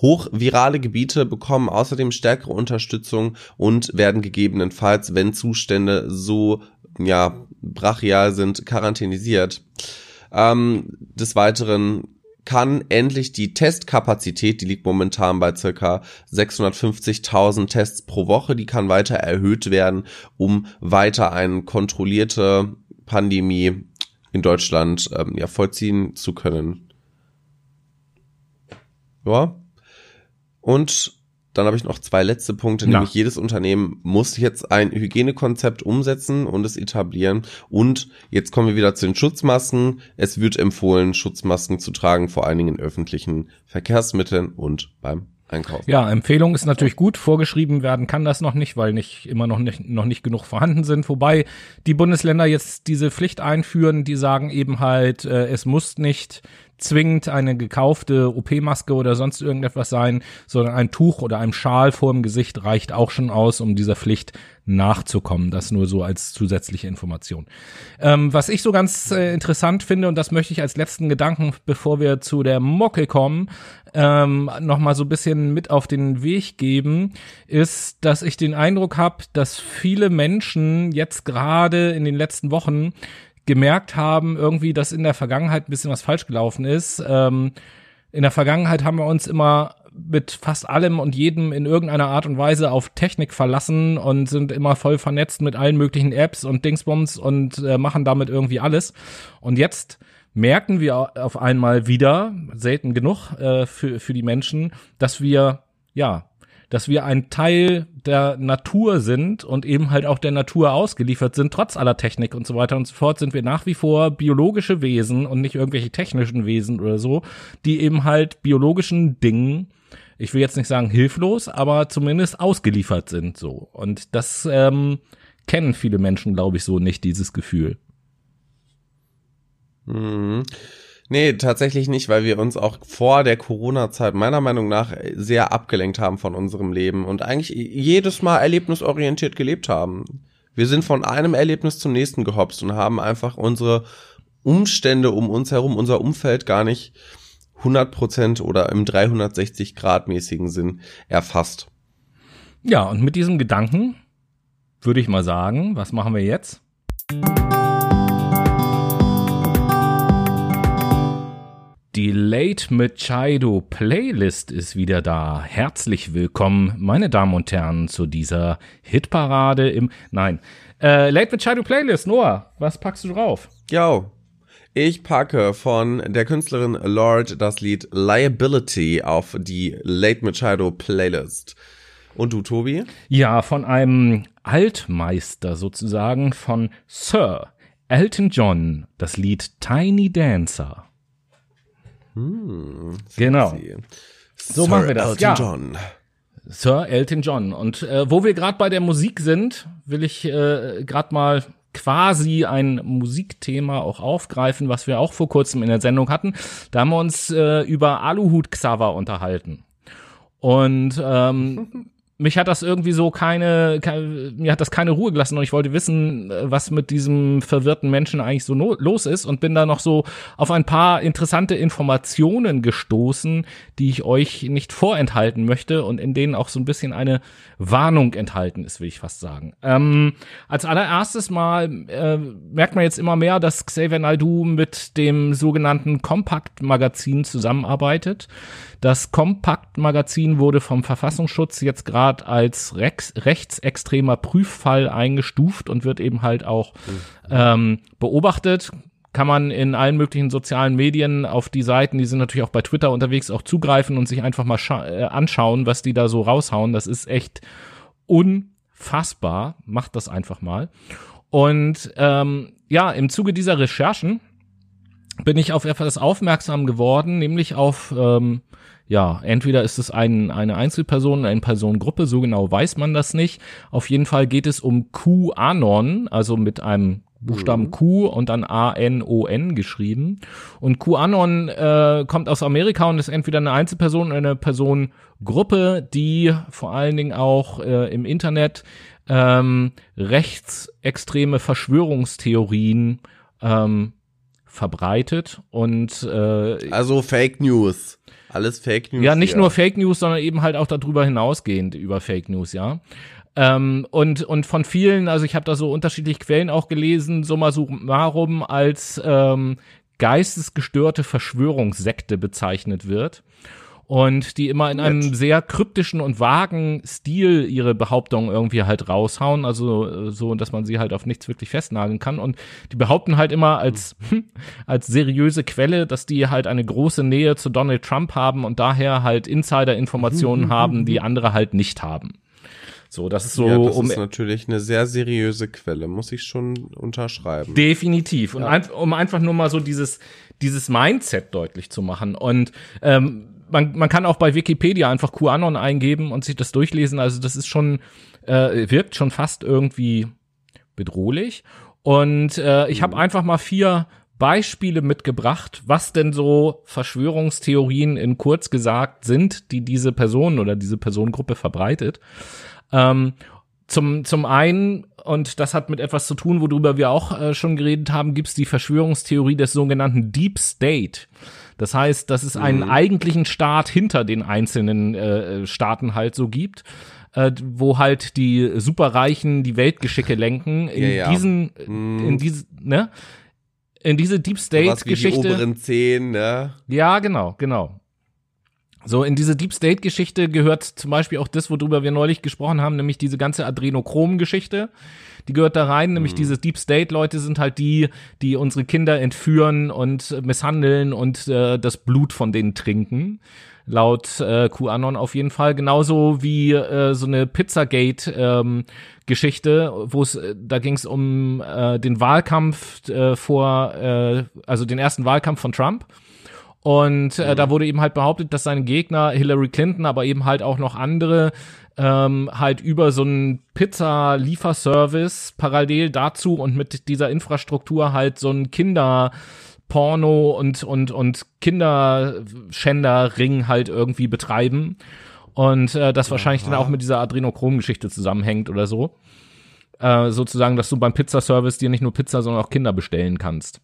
Hochvirale Gebiete bekommen außerdem stärkere Unterstützung und werden gegebenenfalls, wenn Zustände so ja brachial sind, quarantänisiert. Ähm, des Weiteren kann endlich die Testkapazität, die liegt momentan bei circa 650.000 Tests pro Woche, die kann weiter erhöht werden, um weiter eine kontrollierte Pandemie in Deutschland ähm, ja vollziehen zu können. Ja. Und dann habe ich noch zwei letzte Punkte, nämlich Na. jedes Unternehmen muss jetzt ein Hygienekonzept umsetzen und es etablieren. Und jetzt kommen wir wieder zu den Schutzmasken. Es wird empfohlen, Schutzmasken zu tragen, vor allen Dingen in öffentlichen Verkehrsmitteln und beim Einkaufen. Ja, Empfehlung ist natürlich gut. Vorgeschrieben werden kann das noch nicht, weil nicht immer noch nicht, noch nicht genug vorhanden sind. Wobei die Bundesländer jetzt diese Pflicht einführen, die sagen eben halt, äh, es muss nicht zwingend eine gekaufte OP-Maske oder sonst irgendetwas sein, sondern ein Tuch oder ein Schal vor dem Gesicht reicht auch schon aus, um dieser Pflicht nachzukommen. Das nur so als zusätzliche Information. Ähm, was ich so ganz äh, interessant finde, und das möchte ich als letzten Gedanken, bevor wir zu der Mocke kommen, ähm, noch mal so ein bisschen mit auf den Weg geben, ist, dass ich den Eindruck habe, dass viele Menschen jetzt gerade in den letzten Wochen gemerkt haben, irgendwie, dass in der Vergangenheit ein bisschen was falsch gelaufen ist. Ähm, in der Vergangenheit haben wir uns immer mit fast allem und jedem in irgendeiner Art und Weise auf Technik verlassen und sind immer voll vernetzt mit allen möglichen Apps und Dingsbums und äh, machen damit irgendwie alles. Und jetzt merken wir auf einmal wieder, selten genug äh, für, für die Menschen, dass wir, ja, dass wir ein Teil der Natur sind und eben halt auch der Natur ausgeliefert sind, trotz aller Technik und so weiter und so fort, sind wir nach wie vor biologische Wesen und nicht irgendwelche technischen Wesen oder so, die eben halt biologischen Dingen ich will jetzt nicht sagen hilflos, aber zumindest ausgeliefert sind so. Und das ähm, kennen viele Menschen, glaube ich, so nicht, dieses Gefühl. Mhm. Nee, tatsächlich nicht, weil wir uns auch vor der Corona-Zeit meiner Meinung nach sehr abgelenkt haben von unserem Leben und eigentlich jedes Mal erlebnisorientiert gelebt haben. Wir sind von einem Erlebnis zum nächsten gehopst und haben einfach unsere Umstände um uns herum, unser Umfeld gar nicht 100% oder im 360-Grad-mäßigen Sinn erfasst. Ja, und mit diesem Gedanken würde ich mal sagen, was machen wir jetzt? Die Late Machado Playlist ist wieder da. Herzlich willkommen, meine Damen und Herren, zu dieser Hitparade im. Nein. Äh, Late Machado Playlist, Noah, was packst du drauf? Ja, ich packe von der Künstlerin Lord das Lied Liability auf die Late Machado Playlist. Und du, Tobi? Ja, von einem Altmeister sozusagen von Sir Elton John, das Lied Tiny Dancer. Hm, genau. So Sir machen wir das. Elton ja. John. Sir Elton John. Und äh, wo wir gerade bei der Musik sind, will ich äh, gerade mal quasi ein Musikthema auch aufgreifen, was wir auch vor kurzem in der Sendung hatten. Da haben wir uns äh, über Aluhut Xaver unterhalten. Und ähm, mich hat das irgendwie so keine, keine, mir hat das keine Ruhe gelassen und ich wollte wissen, äh, was mit diesem verwirrten Menschen eigentlich so no los ist und bin da noch so auf ein paar interessante Informationen gestoßen, die ich euch nicht vorenthalten möchte und in denen auch so ein bisschen eine Warnung enthalten ist, will ich fast sagen. Ähm, als allererstes mal äh, merkt man jetzt immer mehr, dass Xavier Naidoo mit dem sogenannten Compact Magazin zusammenarbeitet. Das Kompakt-Magazin wurde vom Verfassungsschutz jetzt gerade als rex rechtsextremer Prüffall eingestuft und wird eben halt auch ähm, beobachtet kann man in allen möglichen sozialen Medien auf die Seiten, die sind natürlich auch bei Twitter unterwegs, auch zugreifen und sich einfach mal äh, anschauen, was die da so raushauen. Das ist echt unfassbar. Macht das einfach mal. Und ähm, ja, im Zuge dieser Recherchen bin ich auf etwas aufmerksam geworden, nämlich auf ähm, ja, entweder ist es ein, eine Einzelperson, eine Personengruppe, so genau weiß man das nicht. Auf jeden Fall geht es um QAnon, also mit einem Buchstaben mhm. Q und dann A-N-O-N geschrieben. Und QAnon äh, kommt aus Amerika und ist entweder eine Einzelperson oder eine Personengruppe, die vor allen Dingen auch äh, im Internet ähm, rechtsextreme Verschwörungstheorien ähm, verbreitet und äh, also Fake News. Alles Fake News. Ja, nicht ja. nur Fake News, sondern eben halt auch darüber hinausgehend über Fake News, ja. Ähm, und, und von vielen, also ich habe da so unterschiedliche Quellen auch gelesen, summa summarum als ähm, geistesgestörte Verschwörungssekte bezeichnet wird und die immer in einem sehr kryptischen und vagen Stil ihre Behauptungen irgendwie halt raushauen, also äh, so, dass man sie halt auf nichts wirklich festnageln kann und die behaupten halt immer als, hm, als seriöse Quelle, dass die halt eine große Nähe zu Donald Trump haben und daher halt Insider-Informationen haben, die andere halt nicht haben. So, das ist so. Ja, das um, ist natürlich eine sehr seriöse Quelle, muss ich schon unterschreiben. Definitiv. Und ja. ein, um einfach nur mal so dieses, dieses Mindset deutlich zu machen. Und ähm, man, man kann auch bei Wikipedia einfach QAnon eingeben und sich das durchlesen. Also das ist schon, äh, wirkt schon fast irgendwie bedrohlich. Und äh, ich mhm. habe einfach mal vier Beispiele mitgebracht, was denn so Verschwörungstheorien in kurz gesagt sind, die diese Person oder diese Personengruppe verbreitet. Ähm, zum, zum einen, und das hat mit etwas zu tun, worüber wir auch äh, schon geredet haben, gibt's die Verschwörungstheorie des sogenannten Deep State. Das heißt, dass es einen mhm. eigentlichen Staat hinter den einzelnen äh, Staaten halt so gibt, äh, wo halt die Superreichen die Weltgeschicke lenken. In ja, ja. diesen, mhm. in diese, ne? In diese Deep State-Geschichte. Die oberen zehn, ne? Ja, genau, genau. So, in diese Deep State-Geschichte gehört zum Beispiel auch das, worüber wir neulich gesprochen haben, nämlich diese ganze Adrenochrom-Geschichte. Die gehört da rein, nämlich mhm. diese Deep State-Leute sind halt die, die unsere Kinder entführen und misshandeln und äh, das Blut von denen trinken. Laut äh, QAnon auf jeden Fall. Genauso wie äh, so eine Pizzagate ähm, wo es, äh, da ging es um äh, den Wahlkampf äh, vor, äh, also den ersten Wahlkampf von Trump und äh, mhm. da wurde eben halt behauptet, dass seine Gegner Hillary Clinton, aber eben halt auch noch andere ähm, halt über so einen Pizza-Lieferservice parallel dazu und mit dieser Infrastruktur halt so ein Kinder Porno und und und Kinderschänder-Ring halt irgendwie betreiben und äh, das wahrscheinlich Aha. dann auch mit dieser Adrenochrom-Geschichte zusammenhängt oder so. Äh, sozusagen, dass du beim Pizzaservice dir nicht nur Pizza, sondern auch Kinder bestellen kannst.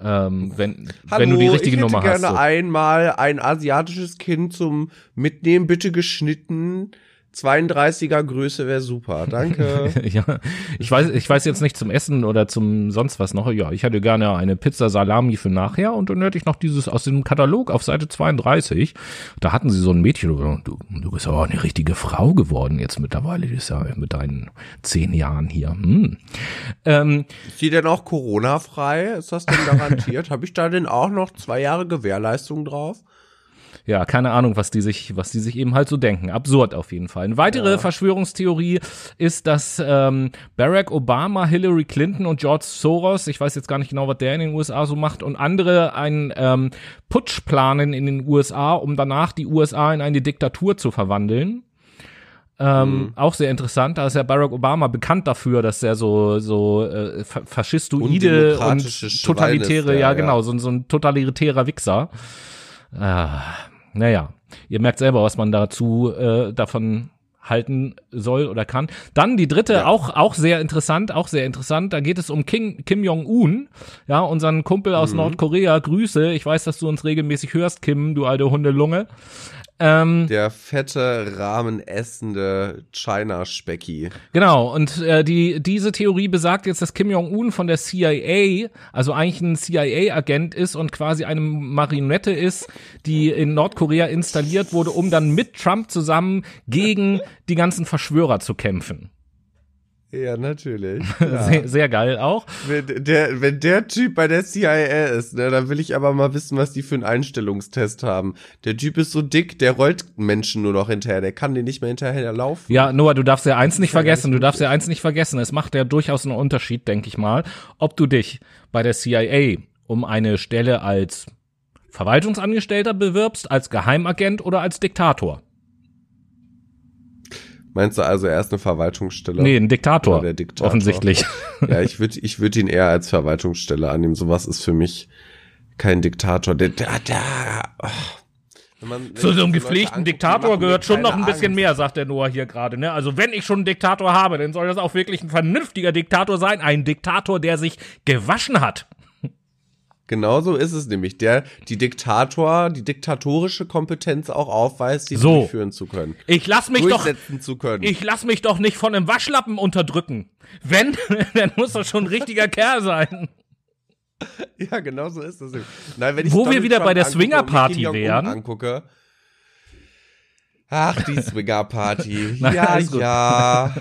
Ähm, wenn, Hallo, wenn du die richtige ich hätte Nummer gerne hast. So. einmal ein asiatisches Kind zum Mitnehmen, bitte geschnitten 32er Größe wäre super, danke. ja, ich weiß, ich weiß jetzt nicht zum Essen oder zum sonst was noch. Ja, ich hätte gerne eine Pizza Salami für nachher und dann hätte ich noch dieses aus dem Katalog auf Seite 32. Da hatten sie so ein Mädchen, du, du bist aber eine richtige Frau geworden jetzt mittlerweile, ist ja mit deinen zehn Jahren hier. Hm. Ähm, ist die denn auch Corona-frei? Ist das denn garantiert? Habe ich da denn auch noch zwei Jahre Gewährleistung drauf? Ja, keine Ahnung, was die sich, was die sich eben halt so denken. Absurd auf jeden Fall. Eine weitere ja. Verschwörungstheorie ist, dass ähm, Barack Obama, Hillary Clinton und George Soros, ich weiß jetzt gar nicht genau, was der in den USA so macht, und andere einen ähm, Putsch planen in den USA, um danach die USA in eine Diktatur zu verwandeln. Ähm, mhm. Auch sehr interessant. Da ist ja Barack Obama bekannt dafür, dass er so so äh, faschistoide und totalitäre, der, ja, genau, so, so ein totalitärer Wichser. Ah, naja, ihr merkt selber, was man dazu äh, davon halten soll oder kann. Dann die dritte, ja. auch, auch sehr interessant, auch sehr interessant. Da geht es um King, Kim Jong-un, ja, unseren Kumpel aus mhm. Nordkorea. Grüße. Ich weiß, dass du uns regelmäßig hörst, Kim, du alte Hundelunge. Ähm, der fette, rahmenessende China-Specki. Genau, und äh, die, diese Theorie besagt jetzt, dass Kim Jong-un von der CIA, also eigentlich ein CIA-Agent ist und quasi eine Marionette ist, die in Nordkorea installiert wurde, um dann mit Trump zusammen gegen die ganzen Verschwörer zu kämpfen. Ja, natürlich. Ja. Sehr, sehr, geil auch. Wenn der, wenn der Typ bei der CIA ist, ne, dann will ich aber mal wissen, was die für einen Einstellungstest haben. Der Typ ist so dick, der rollt Menschen nur noch hinterher, der kann den nicht mehr hinterher laufen. Ja, Noah, du darfst ja eins nicht vergessen, du darfst ja eins nicht vergessen. Es macht ja durchaus einen Unterschied, denke ich mal, ob du dich bei der CIA um eine Stelle als Verwaltungsangestellter bewirbst, als Geheimagent oder als Diktator. Meinst du also, er ist eine Verwaltungsstelle? Nee, ein Diktator. Der Diktator. Offensichtlich. Ja, ich würde ich würd ihn eher als Verwaltungsstelle annehmen. Sowas ist für mich kein Diktator. Der, der, der, oh. Man, Zu so einem gepflegten Diktator gehört schon noch ein bisschen Angst. mehr, sagt der Noah hier gerade. Ne? Also wenn ich schon einen Diktator habe, dann soll das auch wirklich ein vernünftiger Diktator sein. Ein Diktator, der sich gewaschen hat. Genauso ist es nämlich, der die Diktator, die diktatorische Kompetenz auch aufweist, die so. durchführen zu können. Ich lass mich doch zu können. Ich lass mich doch nicht von einem Waschlappen unterdrücken. Wenn, dann muss das schon ein richtiger Kerl sein. Ja, genau so ist das. Nein, wenn ich Wo wir wieder Trump bei der Swinger Party wären. Angucke, Ach, die Swinger Party. ja, ja.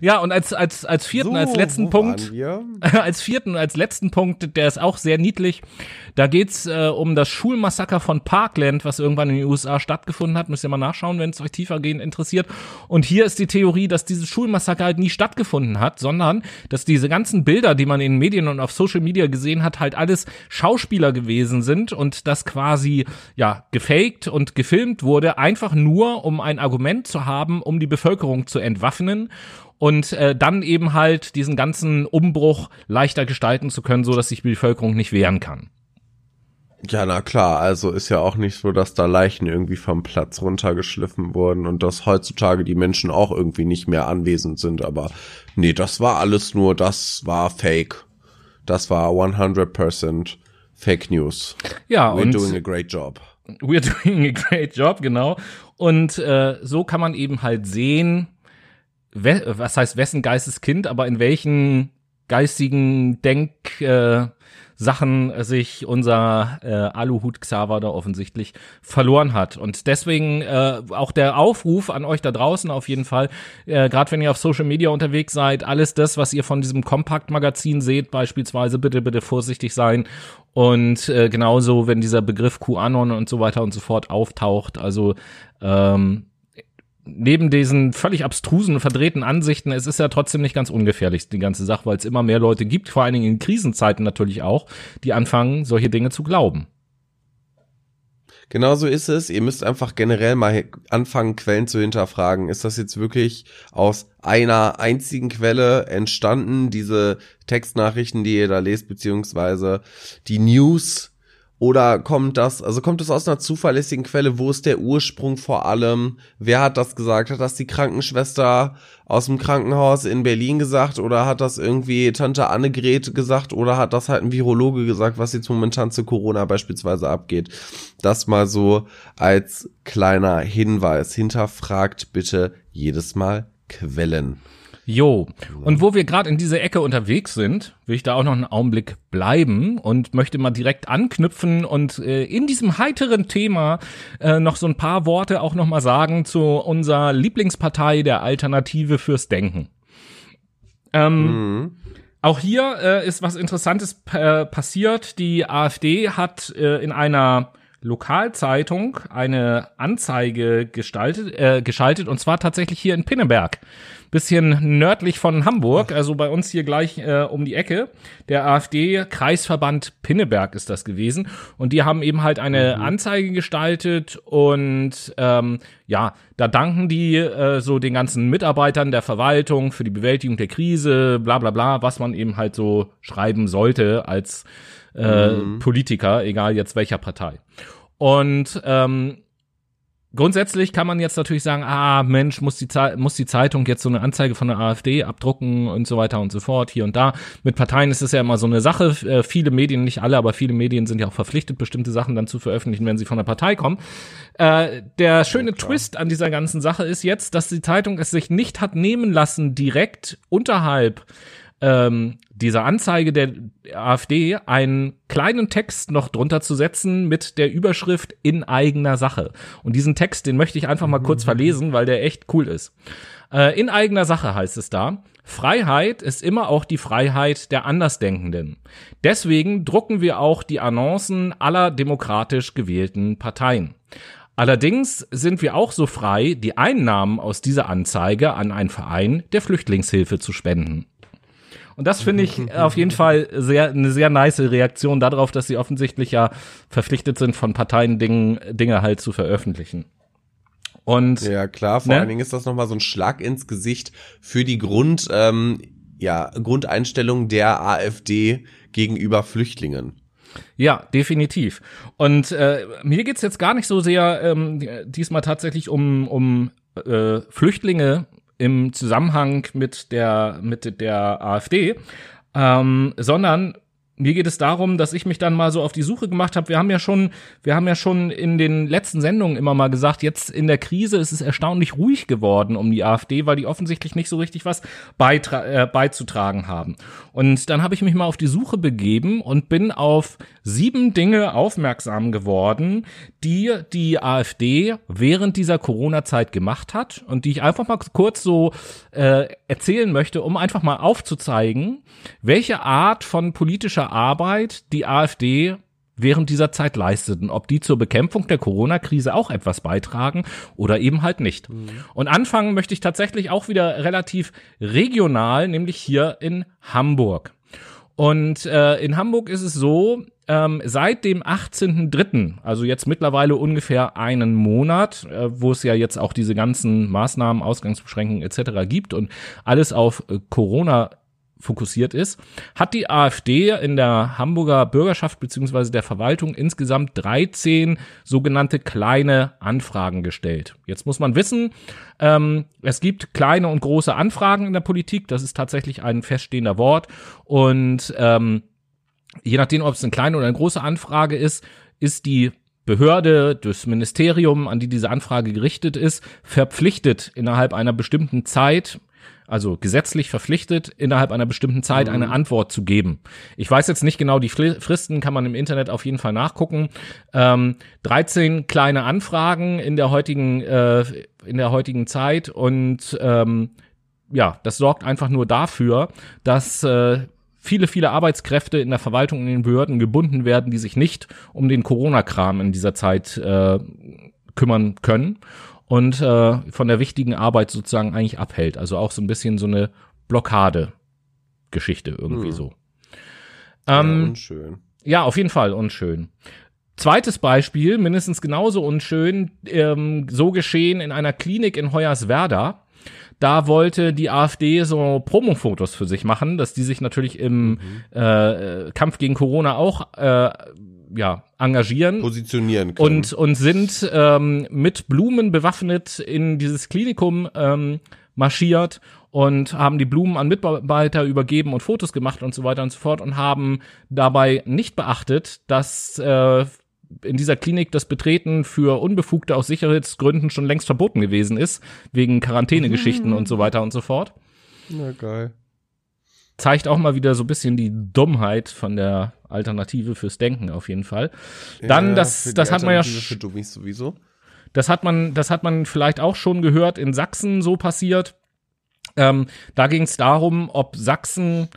Ja, und als, als, als vierten, so, als letzten Punkt, als vierten, als letzten Punkt, der ist auch sehr niedlich. Da geht's äh, um das Schulmassaker von Parkland, was irgendwann in den USA stattgefunden hat. Müsst ihr mal nachschauen, wenn es euch tiefergehend interessiert. Und hier ist die Theorie, dass dieses Schulmassaker halt nie stattgefunden hat, sondern dass diese ganzen Bilder, die man in den Medien und auf Social Media gesehen hat, halt alles Schauspieler gewesen sind und das quasi, ja, gefaked und gefilmt wurde, einfach nur, um ein Argument zu haben, um die Bevölkerung zu entwaffnen und äh, dann eben halt diesen ganzen Umbruch leichter gestalten zu können, so dass sich die Bevölkerung nicht wehren kann. Ja, na klar, also ist ja auch nicht so, dass da Leichen irgendwie vom Platz runtergeschliffen wurden und dass heutzutage die Menschen auch irgendwie nicht mehr anwesend sind, aber nee, das war alles nur, das war Fake. Das war 100% Fake News. Ja, We're und doing a great job. We're doing a great job, genau. Und äh, so kann man eben halt sehen, we was heißt wessen Geisteskind, aber in welchen geistigen Denk äh, sich unser äh, Aluhut Xaver da offensichtlich verloren hat. Und deswegen äh, auch der Aufruf an euch da draußen auf jeden Fall, äh, gerade wenn ihr auf Social Media unterwegs seid, alles das, was ihr von diesem Kompakt-Magazin seht, beispielsweise, bitte, bitte vorsichtig sein. Und äh, genauso, wenn dieser Begriff QAnon und so weiter und so fort auftaucht, also ähm, neben diesen völlig abstrusen und verdrehten Ansichten, es ist ja trotzdem nicht ganz ungefährlich, die ganze Sache, weil es immer mehr Leute gibt, vor allen Dingen in Krisenzeiten natürlich auch, die anfangen, solche Dinge zu glauben. Genau so ist es. Ihr müsst einfach generell mal anfangen, Quellen zu hinterfragen. Ist das jetzt wirklich aus einer einzigen Quelle entstanden, diese Textnachrichten, die ihr da lest, beziehungsweise die News, oder kommt das, also kommt es aus einer zuverlässigen Quelle? Wo ist der Ursprung vor allem? Wer hat das gesagt? Hat das die Krankenschwester aus dem Krankenhaus in Berlin gesagt? Oder hat das irgendwie Tante Annegret gesagt? Oder hat das halt ein Virologe gesagt, was jetzt momentan zu Corona beispielsweise abgeht? Das mal so als kleiner Hinweis. Hinterfragt bitte jedes Mal Quellen. Jo. Und wo wir gerade in dieser Ecke unterwegs sind, will ich da auch noch einen Augenblick bleiben und möchte mal direkt anknüpfen und äh, in diesem heiteren Thema äh, noch so ein paar Worte auch noch mal sagen zu unserer Lieblingspartei der Alternative fürs Denken. Ähm, mhm. Auch hier äh, ist was Interessantes äh, passiert. Die AfD hat äh, in einer Lokalzeitung eine Anzeige gestaltet, äh, geschaltet und zwar tatsächlich hier in Pinneberg bisschen nördlich von Hamburg, also bei uns hier gleich äh, um die Ecke. Der AfD-Kreisverband Pinneberg ist das gewesen. Und die haben eben halt eine mhm. Anzeige gestaltet und ähm, ja, da danken die äh, so den ganzen Mitarbeitern der Verwaltung für die Bewältigung der Krise, bla bla bla, was man eben halt so schreiben sollte als äh, mhm. Politiker, egal jetzt welcher Partei. Und ähm, Grundsätzlich kann man jetzt natürlich sagen, ah Mensch, muss die, muss die Zeitung jetzt so eine Anzeige von der AfD abdrucken und so weiter und so fort, hier und da. Mit Parteien ist es ja immer so eine Sache. Äh, viele Medien, nicht alle, aber viele Medien sind ja auch verpflichtet, bestimmte Sachen dann zu veröffentlichen, wenn sie von der Partei kommen. Äh, der schöne ja, Twist an dieser ganzen Sache ist jetzt, dass die Zeitung es sich nicht hat nehmen lassen, direkt unterhalb ähm, dieser Anzeige der AfD einen kleinen Text noch drunter zu setzen mit der Überschrift in eigener Sache. Und diesen Text, den möchte ich einfach mal kurz verlesen, weil der echt cool ist. Äh, in eigener Sache heißt es da. Freiheit ist immer auch die Freiheit der Andersdenkenden. Deswegen drucken wir auch die Annoncen aller demokratisch gewählten Parteien. Allerdings sind wir auch so frei, die Einnahmen aus dieser Anzeige an einen Verein der Flüchtlingshilfe zu spenden. Und das finde ich auf jeden Fall sehr, eine sehr nice Reaktion darauf, dass sie offensichtlich ja verpflichtet sind, von Parteien Dinge, Dinge halt zu veröffentlichen. Und, ja, klar, vor ne? allen Dingen ist das nochmal so ein Schlag ins Gesicht für die Grund, ähm, ja, Grundeinstellung der AfD gegenüber Flüchtlingen. Ja, definitiv. Und äh, mir geht's jetzt gar nicht so sehr ähm, diesmal tatsächlich um, um äh, Flüchtlinge im Zusammenhang mit der, mit der AfD, ähm, sondern mir geht es darum, dass ich mich dann mal so auf die Suche gemacht habe. Wir haben ja schon, wir haben ja schon in den letzten Sendungen immer mal gesagt, jetzt in der Krise ist es erstaunlich ruhig geworden um die AfD, weil die offensichtlich nicht so richtig was äh, beizutragen haben. Und dann habe ich mich mal auf die Suche begeben und bin auf sieben Dinge aufmerksam geworden, die die AfD während dieser Corona-Zeit gemacht hat und die ich einfach mal kurz so äh, erzählen möchte, um einfach mal aufzuzeigen, welche Art von politischer Arbeit die AfD während dieser Zeit leisteten, ob die zur Bekämpfung der Corona-Krise auch etwas beitragen oder eben halt nicht. Mhm. Und anfangen möchte ich tatsächlich auch wieder relativ regional, nämlich hier in Hamburg. Und äh, in Hamburg ist es so, ähm, seit dem 18.03., also jetzt mittlerweile ungefähr einen Monat, äh, wo es ja jetzt auch diese ganzen Maßnahmen, Ausgangsbeschränkungen etc. gibt und alles auf äh, Corona fokussiert ist, hat die AfD in der Hamburger Bürgerschaft beziehungsweise der Verwaltung insgesamt 13 sogenannte kleine Anfragen gestellt. Jetzt muss man wissen, ähm, es gibt kleine und große Anfragen in der Politik, das ist tatsächlich ein feststehender Wort und ähm, je nachdem, ob es eine kleine oder eine große Anfrage ist, ist die Behörde, das Ministerium, an die diese Anfrage gerichtet ist, verpflichtet innerhalb einer bestimmten Zeit, also gesetzlich verpflichtet, innerhalb einer bestimmten Zeit mhm. eine Antwort zu geben. Ich weiß jetzt nicht genau die Fristen, kann man im Internet auf jeden Fall nachgucken. Ähm, 13 kleine Anfragen in der heutigen, äh, in der heutigen Zeit und ähm, ja, das sorgt einfach nur dafür, dass äh, viele, viele Arbeitskräfte in der Verwaltung und in den Behörden gebunden werden, die sich nicht um den Corona-Kram in dieser Zeit äh, kümmern können und äh, von der wichtigen Arbeit sozusagen eigentlich abhält. Also auch so ein bisschen so eine Blockade-Geschichte irgendwie hm. so. Ähm, ja, unschön. Ja, auf jeden Fall unschön. Zweites Beispiel, mindestens genauso unschön, ähm, so geschehen in einer Klinik in Hoyerswerda. Da wollte die AfD so Promo-Fotos für sich machen, dass die sich natürlich im mhm. äh, Kampf gegen Corona auch äh, ja, engagieren. Positionieren können. Und, und sind ähm, mit Blumen bewaffnet in dieses Klinikum ähm, marschiert und haben die Blumen an Mitarbeiter übergeben und Fotos gemacht und so weiter und so fort und haben dabei nicht beachtet, dass äh, in dieser Klinik das Betreten für Unbefugte aus Sicherheitsgründen schon längst verboten gewesen ist, wegen Quarantänegeschichten mhm. und so weiter und so fort. Na geil zeigt auch mal wieder so ein bisschen die Dummheit von der Alternative fürs Denken auf jeden Fall. Dann, ja, das, das hat man ja für Dummies sowieso. Das hat man, das hat man vielleicht auch schon gehört in Sachsen so passiert. Ähm, da ging es darum, ob Sachsen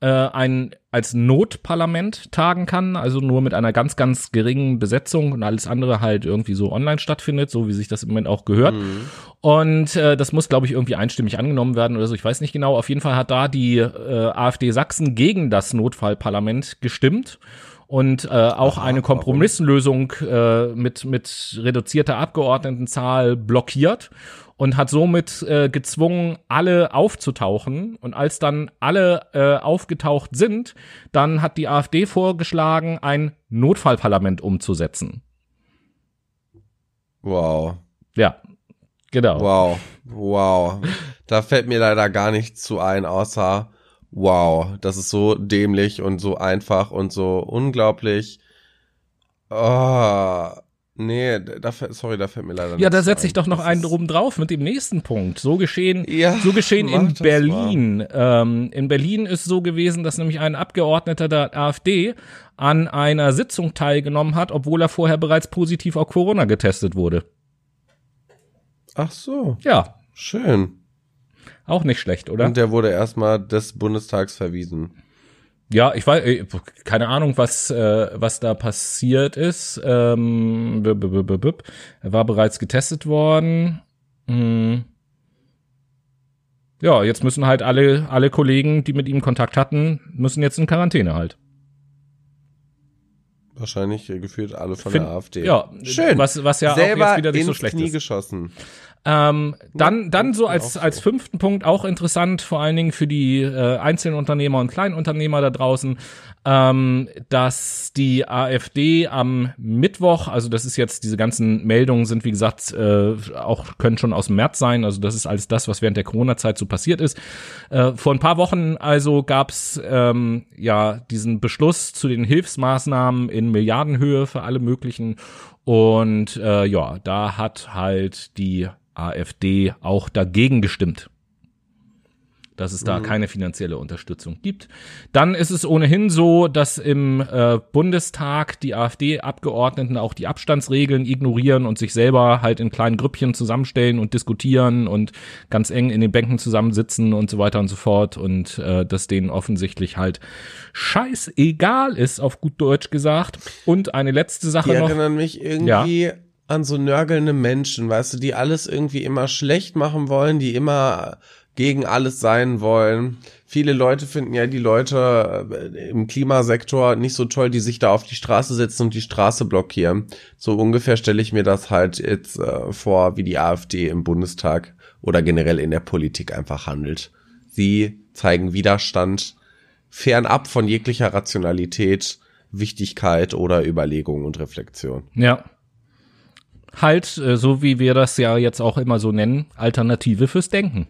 äh, ein als Notparlament tagen kann, also nur mit einer ganz, ganz geringen Besetzung und alles andere halt irgendwie so online stattfindet, so wie sich das im Moment auch gehört. Mhm. Und äh, das muss, glaube ich, irgendwie einstimmig angenommen werden oder so. Ich weiß nicht genau. Auf jeden Fall hat da die äh, AfD Sachsen gegen das Notfallparlament gestimmt und äh, auch Aha, eine Kompromisslösung äh, mit mit reduzierter Abgeordnetenzahl blockiert und hat somit äh, gezwungen, alle aufzutauchen. Und als dann alle äh, aufgetaucht sind, dann hat die AfD vorgeschlagen, ein Notfallparlament umzusetzen. Wow. Ja, genau. Wow, wow. Da fällt mir leider gar nichts zu ein, außer wow, das ist so dämlich und so einfach und so unglaublich. Oh, Nee, da, sorry, da fällt mir leider Ja, da setze ich doch noch einen drum drauf mit dem nächsten Punkt. So geschehen, ja, so geschehen in Berlin. Ähm, in Berlin ist so gewesen, dass nämlich ein Abgeordneter der AfD an einer Sitzung teilgenommen hat, obwohl er vorher bereits positiv auf Corona getestet wurde. Ach so. Ja. Schön. Auch nicht schlecht, oder? Und der wurde erstmal des Bundestags verwiesen. Ja, ich weiß, äh, keine Ahnung, was äh, was da passiert ist. Ähm, b -b -b er war bereits getestet worden. Hm. Ja, jetzt müssen halt alle alle Kollegen, die mit ihm Kontakt hatten, müssen jetzt in Quarantäne halt. Wahrscheinlich äh, geführt alle von Find, der AfD. Ja, schön. Was was ja Selber auch jetzt wieder nicht so schlecht Knie ist. geschossen. Ähm, dann, dann so als, als fünften Punkt auch interessant, vor allen Dingen für die äh, Einzelunternehmer und Kleinunternehmer da draußen, ähm, dass die AfD am Mittwoch, also das ist jetzt, diese ganzen Meldungen sind, wie gesagt, äh, auch können schon aus dem März sein, also das ist alles das, was während der Corona-Zeit so passiert ist. Äh, vor ein paar Wochen also gab's ähm, ja diesen Beschluss zu den Hilfsmaßnahmen in Milliardenhöhe für alle möglichen und äh, ja, da hat halt die AfD auch dagegen gestimmt dass es da mhm. keine finanzielle Unterstützung gibt. Dann ist es ohnehin so, dass im äh, Bundestag die AfD-Abgeordneten auch die Abstandsregeln ignorieren und sich selber halt in kleinen Grüppchen zusammenstellen und diskutieren und ganz eng in den Bänken zusammensitzen und so weiter und so fort und äh, dass denen offensichtlich halt scheißegal ist, auf gut Deutsch gesagt. Und eine letzte Sache die noch. Erinnern mich irgendwie ja an so nörgelnde Menschen, weißt du, die alles irgendwie immer schlecht machen wollen, die immer gegen alles sein wollen. Viele Leute finden ja die Leute äh, im Klimasektor nicht so toll, die sich da auf die Straße setzen und die Straße blockieren. So ungefähr stelle ich mir das halt jetzt äh, vor, wie die AfD im Bundestag oder generell in der Politik einfach handelt. Sie zeigen Widerstand fernab von jeglicher Rationalität, Wichtigkeit oder Überlegung und Reflexion. Ja. Halt, äh, so wie wir das ja jetzt auch immer so nennen, Alternative fürs Denken.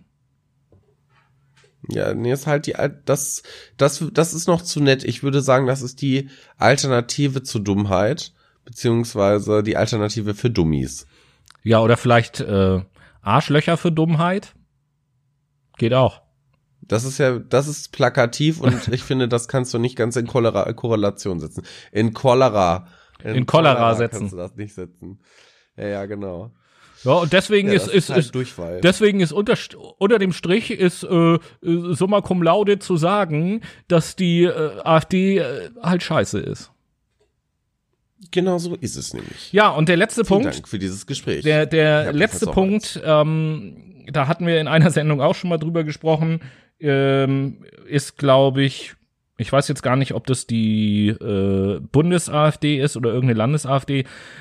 Ja, nee, ist halt die, das, das, das ist noch zu nett. Ich würde sagen, das ist die Alternative zur Dummheit, beziehungsweise die Alternative für Dummies. Ja, oder vielleicht äh, Arschlöcher für Dummheit. Geht auch. Das ist ja, das ist plakativ und ich finde, das kannst du nicht ganz in Cholera, Korrelation setzen. In Cholera. In, in Cholera, Cholera setzen. Kannst du das nicht setzen. Ja, ja, genau. Ja, und deswegen ja, ist, ist, ist, ist deswegen ist unter, unter dem Strich ist äh, summa cum laude zu sagen, dass die äh, AfD äh, halt scheiße ist. Genau so ist es nämlich. Ja, und der letzte Vielen Punkt. Dank für dieses Gespräch. Der, der letzte Punkt, ähm, da hatten wir in einer Sendung auch schon mal drüber gesprochen, ähm, ist, glaube ich, ich weiß jetzt gar nicht, ob das die äh, Bundes-AfD ist oder irgendeine Landes-AfD.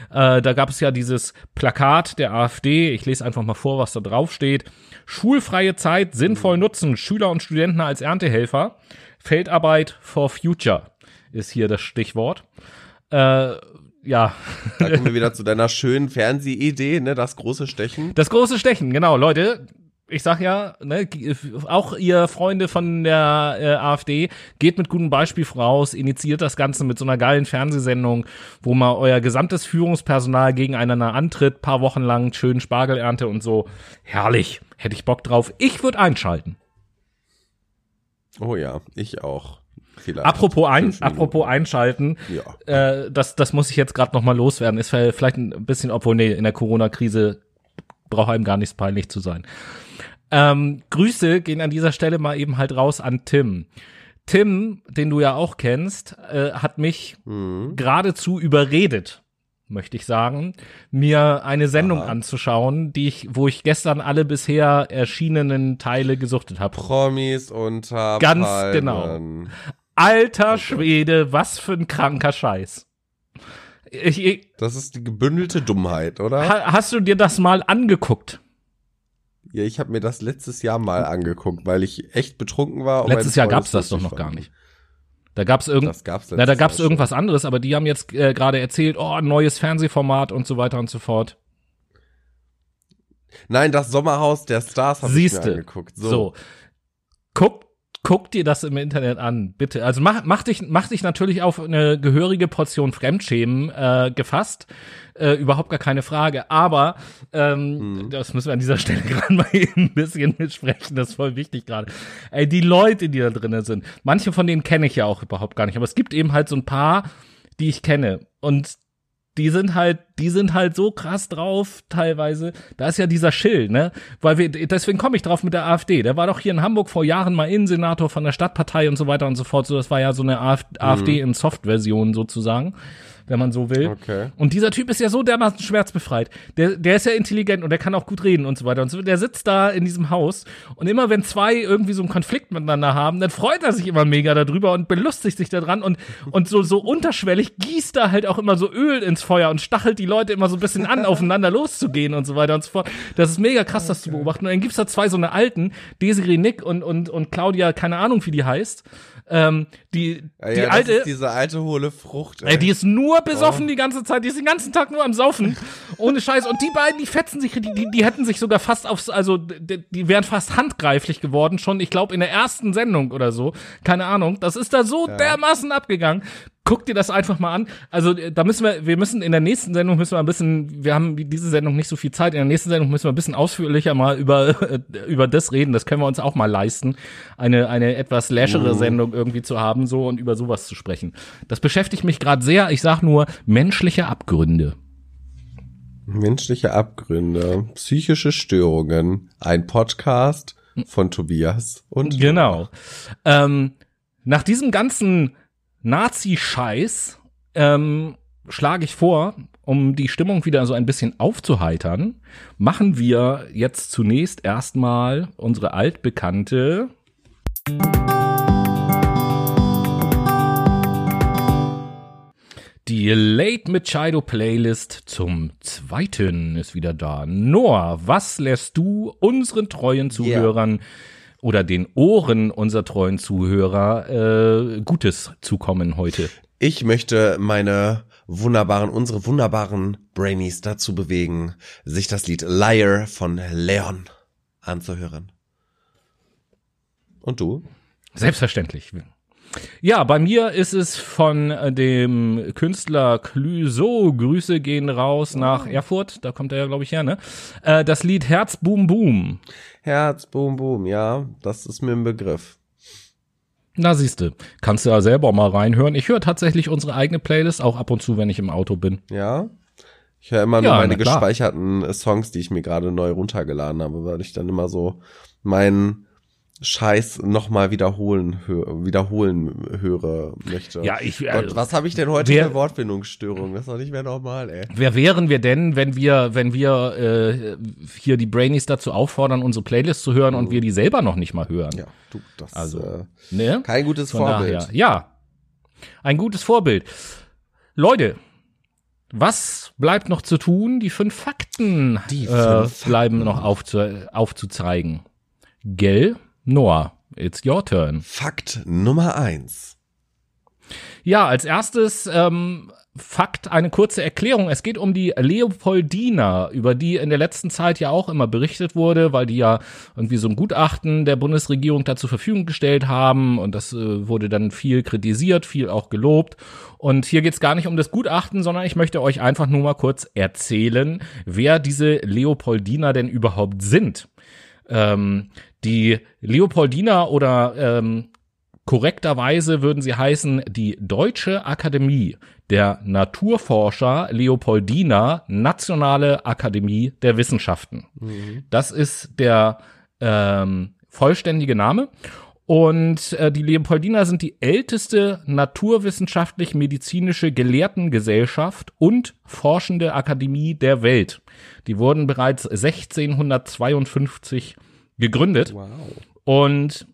Äh, da gab es ja dieses Plakat der AfD. Ich lese einfach mal vor, was da drauf steht. Schulfreie Zeit sinnvoll nutzen. Schüler und Studenten als Erntehelfer. Feldarbeit for Future ist hier das Stichwort. Äh, ja. Da kommen wir wieder zu deiner schönen Fernsehidee, ne? Das große Stechen. Das große Stechen, genau, Leute ich sag ja, ne, auch ihr Freunde von der äh, AfD, geht mit gutem Beispiel voraus, initiiert das Ganze mit so einer geilen Fernsehsendung, wo mal euer gesamtes Führungspersonal gegeneinander antritt, paar Wochen lang, schön Spargelernte und so. Herrlich, hätte ich Bock drauf. Ich würde einschalten. Oh ja, ich auch. Vielleicht. Apropos, ein, apropos einschalten, ja. äh, das, das muss ich jetzt gerade noch mal loswerden. Ist vielleicht ein bisschen, obwohl nee, in der Corona-Krise braucht einem gar nichts peinlich zu sein. Ähm, Grüße gehen an dieser Stelle mal eben halt raus an Tim. Tim, den du ja auch kennst, äh, hat mich mhm. geradezu überredet, möchte ich sagen, mir eine Sendung Aha. anzuschauen, die ich, wo ich gestern alle bisher erschienenen Teile gesuchtet habe. Promis unter Ganz Palmen. genau. Alter Schwede, was für ein kranker Scheiß. Ich, ich, das ist die gebündelte Dummheit, oder? hast du dir das mal angeguckt? Ja, ich habe mir das letztes Jahr mal angeguckt, weil ich echt betrunken war. Letztes Jahr gab's das doch noch gar nicht. Da gab's irgend, das gab's na, da gab's irgendwas schon. anderes, aber die haben jetzt äh, gerade erzählt, oh, ein neues Fernsehformat und so weiter und so fort. Nein, das Sommerhaus der Stars habe ich mir angeguckt. So. so. Guck guck dir das im Internet an, bitte. Also mach, mach dich, mach dich natürlich auf eine gehörige Portion Fremdschämen äh, gefasst. Äh, überhaupt gar keine Frage. Aber ähm, mhm. das müssen wir an dieser Stelle gerade mal ein bisschen mitsprechen. Das ist voll wichtig gerade. Ey, die Leute, die da drinnen sind, manche von denen kenne ich ja auch überhaupt gar nicht. Aber es gibt eben halt so ein paar, die ich kenne. Und die sind halt, die sind halt so krass drauf teilweise. Da ist ja dieser Schill, ne? Weil wir, deswegen komme ich drauf mit der AfD. Der war doch hier in Hamburg vor Jahren mal Innensenator von der Stadtpartei und so weiter und so fort. So, das war ja so eine AfD mhm. in Soft-Version sozusagen wenn man so will. Okay. Und dieser Typ ist ja so dermaßen schmerzbefreit. Der, der ist ja intelligent und der kann auch gut reden und so weiter. Und so, der sitzt da in diesem Haus und immer wenn zwei irgendwie so einen Konflikt miteinander haben, dann freut er sich immer mega darüber und belustigt sich daran und, und so, so unterschwellig gießt er halt auch immer so Öl ins Feuer und stachelt die Leute immer so ein bisschen an, aufeinander loszugehen und so weiter und so fort. Das ist mega krass, das zu beobachten. Und dann gibt's da zwei so eine alten, Desiree Nick und, und, und Claudia, keine Ahnung, wie die heißt. Ähm, die ja, die ja, alte, diese alte hohle Frucht. Ey. die ist nur besoffen oh. die ganze Zeit, die ist den ganzen Tag nur am Saufen, ohne Scheiß. Und die beiden, die fetzen sich, die, die, die hätten sich sogar fast aufs, also die, die wären fast handgreiflich geworden, schon, ich glaube, in der ersten Sendung oder so. Keine Ahnung. Das ist da so ja. dermaßen abgegangen guck dir das einfach mal an. Also da müssen wir, wir müssen in der nächsten Sendung müssen wir ein bisschen, wir haben diese Sendung nicht so viel Zeit. In der nächsten Sendung müssen wir ein bisschen ausführlicher mal über über das reden. Das können wir uns auch mal leisten, eine eine etwas läschere mhm. Sendung irgendwie zu haben so und über sowas zu sprechen. Das beschäftigt mich gerade sehr. Ich sag nur menschliche Abgründe. Menschliche Abgründe, psychische Störungen, ein Podcast von Tobias und genau. Ähm, nach diesem ganzen Nazi-Scheiß ähm, schlage ich vor, um die Stimmung wieder so ein bisschen aufzuheitern, machen wir jetzt zunächst erstmal unsere altbekannte Die Late Machado Playlist zum zweiten ist wieder da. Noah, was lässt du unseren treuen Zuhörern yeah. Oder den Ohren unserer treuen Zuhörer äh, Gutes zukommen heute? Ich möchte meine wunderbaren, unsere wunderbaren Brainies dazu bewegen, sich das Lied Liar von Leon anzuhören. Und du? Selbstverständlich. Ja, bei mir ist es von äh, dem Künstler Clüso. Grüße gehen raus nach oh. Erfurt. Da kommt er ja, glaube ich, her, ne? Äh, das Lied Herz Boom Boom. Herz Boom Boom, ja, das ist mir ein Begriff. Na siehste, kannst du ja selber mal reinhören. Ich höre tatsächlich unsere eigene Playlist auch ab und zu, wenn ich im Auto bin. Ja. Ich höre immer nur ja, meine gespeicherten Songs, die ich mir gerade neu runtergeladen habe, weil ich dann immer so meinen Scheiß nochmal wiederholen, hö wiederholen höre möchte. Ja, ich. Gott, also, was habe ich denn heute wer, für Wortfindungsstörung? Das ist doch nicht mehr normal, ey. Wer wären wir denn, wenn wir, wenn wir äh, hier die Brainies dazu auffordern, unsere Playlist zu hören mhm. und wir die selber noch nicht mal hören? Ja, du, das also, äh, ne? kein gutes Von Vorbild. Daher, ja, ein gutes Vorbild. Leute, was bleibt noch zu tun? Die fünf Fakten, die fünf äh, Fakten. bleiben noch aufzu aufzuzeigen. Gell? Noah, it's your turn. Fakt Nummer eins. Ja, als erstes ähm, Fakt eine kurze Erklärung. Es geht um die Leopoldina, über die in der letzten Zeit ja auch immer berichtet wurde, weil die ja irgendwie so ein Gutachten der Bundesregierung da zur Verfügung gestellt haben und das äh, wurde dann viel kritisiert, viel auch gelobt. Und hier geht's gar nicht um das Gutachten, sondern ich möchte euch einfach nur mal kurz erzählen, wer diese Leopoldina denn überhaupt sind. Ähm, die Leopoldina oder ähm, korrekterweise würden sie heißen die Deutsche Akademie der Naturforscher Leopoldina Nationale Akademie der Wissenschaften. Mhm. Das ist der ähm, vollständige Name. Und äh, die Leopoldina sind die älteste naturwissenschaftlich-medizinische Gelehrtengesellschaft und forschende Akademie der Welt. Die wurden bereits 1652 gegründet. Wow. Und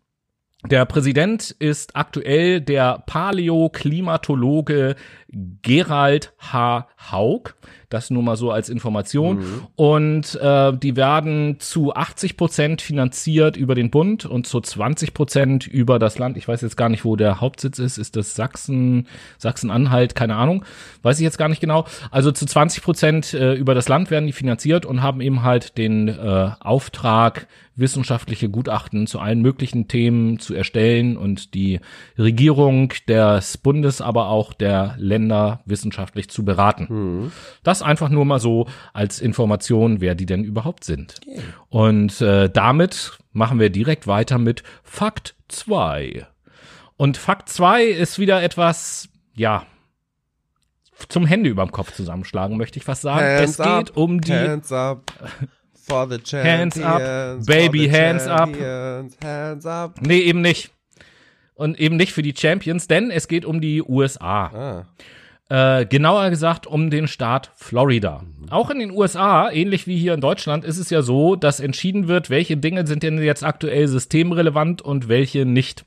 der Präsident ist aktuell der Paläoklimatologe Gerald H. Haug. Das nur mal so als Information. Mhm. Und äh, die werden zu 80 Prozent finanziert über den Bund und zu 20 Prozent über das Land. Ich weiß jetzt gar nicht, wo der Hauptsitz ist. Ist das Sachsen, Sachsen-Anhalt? Keine Ahnung. Weiß ich jetzt gar nicht genau. Also zu 20 Prozent äh, über das Land werden die finanziert und haben eben halt den äh, Auftrag, wissenschaftliche Gutachten zu allen möglichen Themen zu erstellen und die Regierung des Bundes, aber auch der Länder wissenschaftlich zu beraten. Mhm. Das einfach nur mal so als Information, wer die denn überhaupt sind. Okay. Und äh, damit machen wir direkt weiter mit Fakt 2. Und Fakt 2 ist wieder etwas, ja, zum Hände überm Kopf zusammenschlagen, möchte ich fast sagen. Hands es geht up, um die Hands up for the champions, Hands up, baby, hands up. Hands up. Nee, eben nicht. Und eben nicht für die Champions, denn es geht um die USA. Ah. Äh, genauer gesagt um den Staat Florida. Auch in den USA, ähnlich wie hier in Deutschland, ist es ja so, dass entschieden wird, welche Dinge sind denn jetzt aktuell systemrelevant und welche nicht.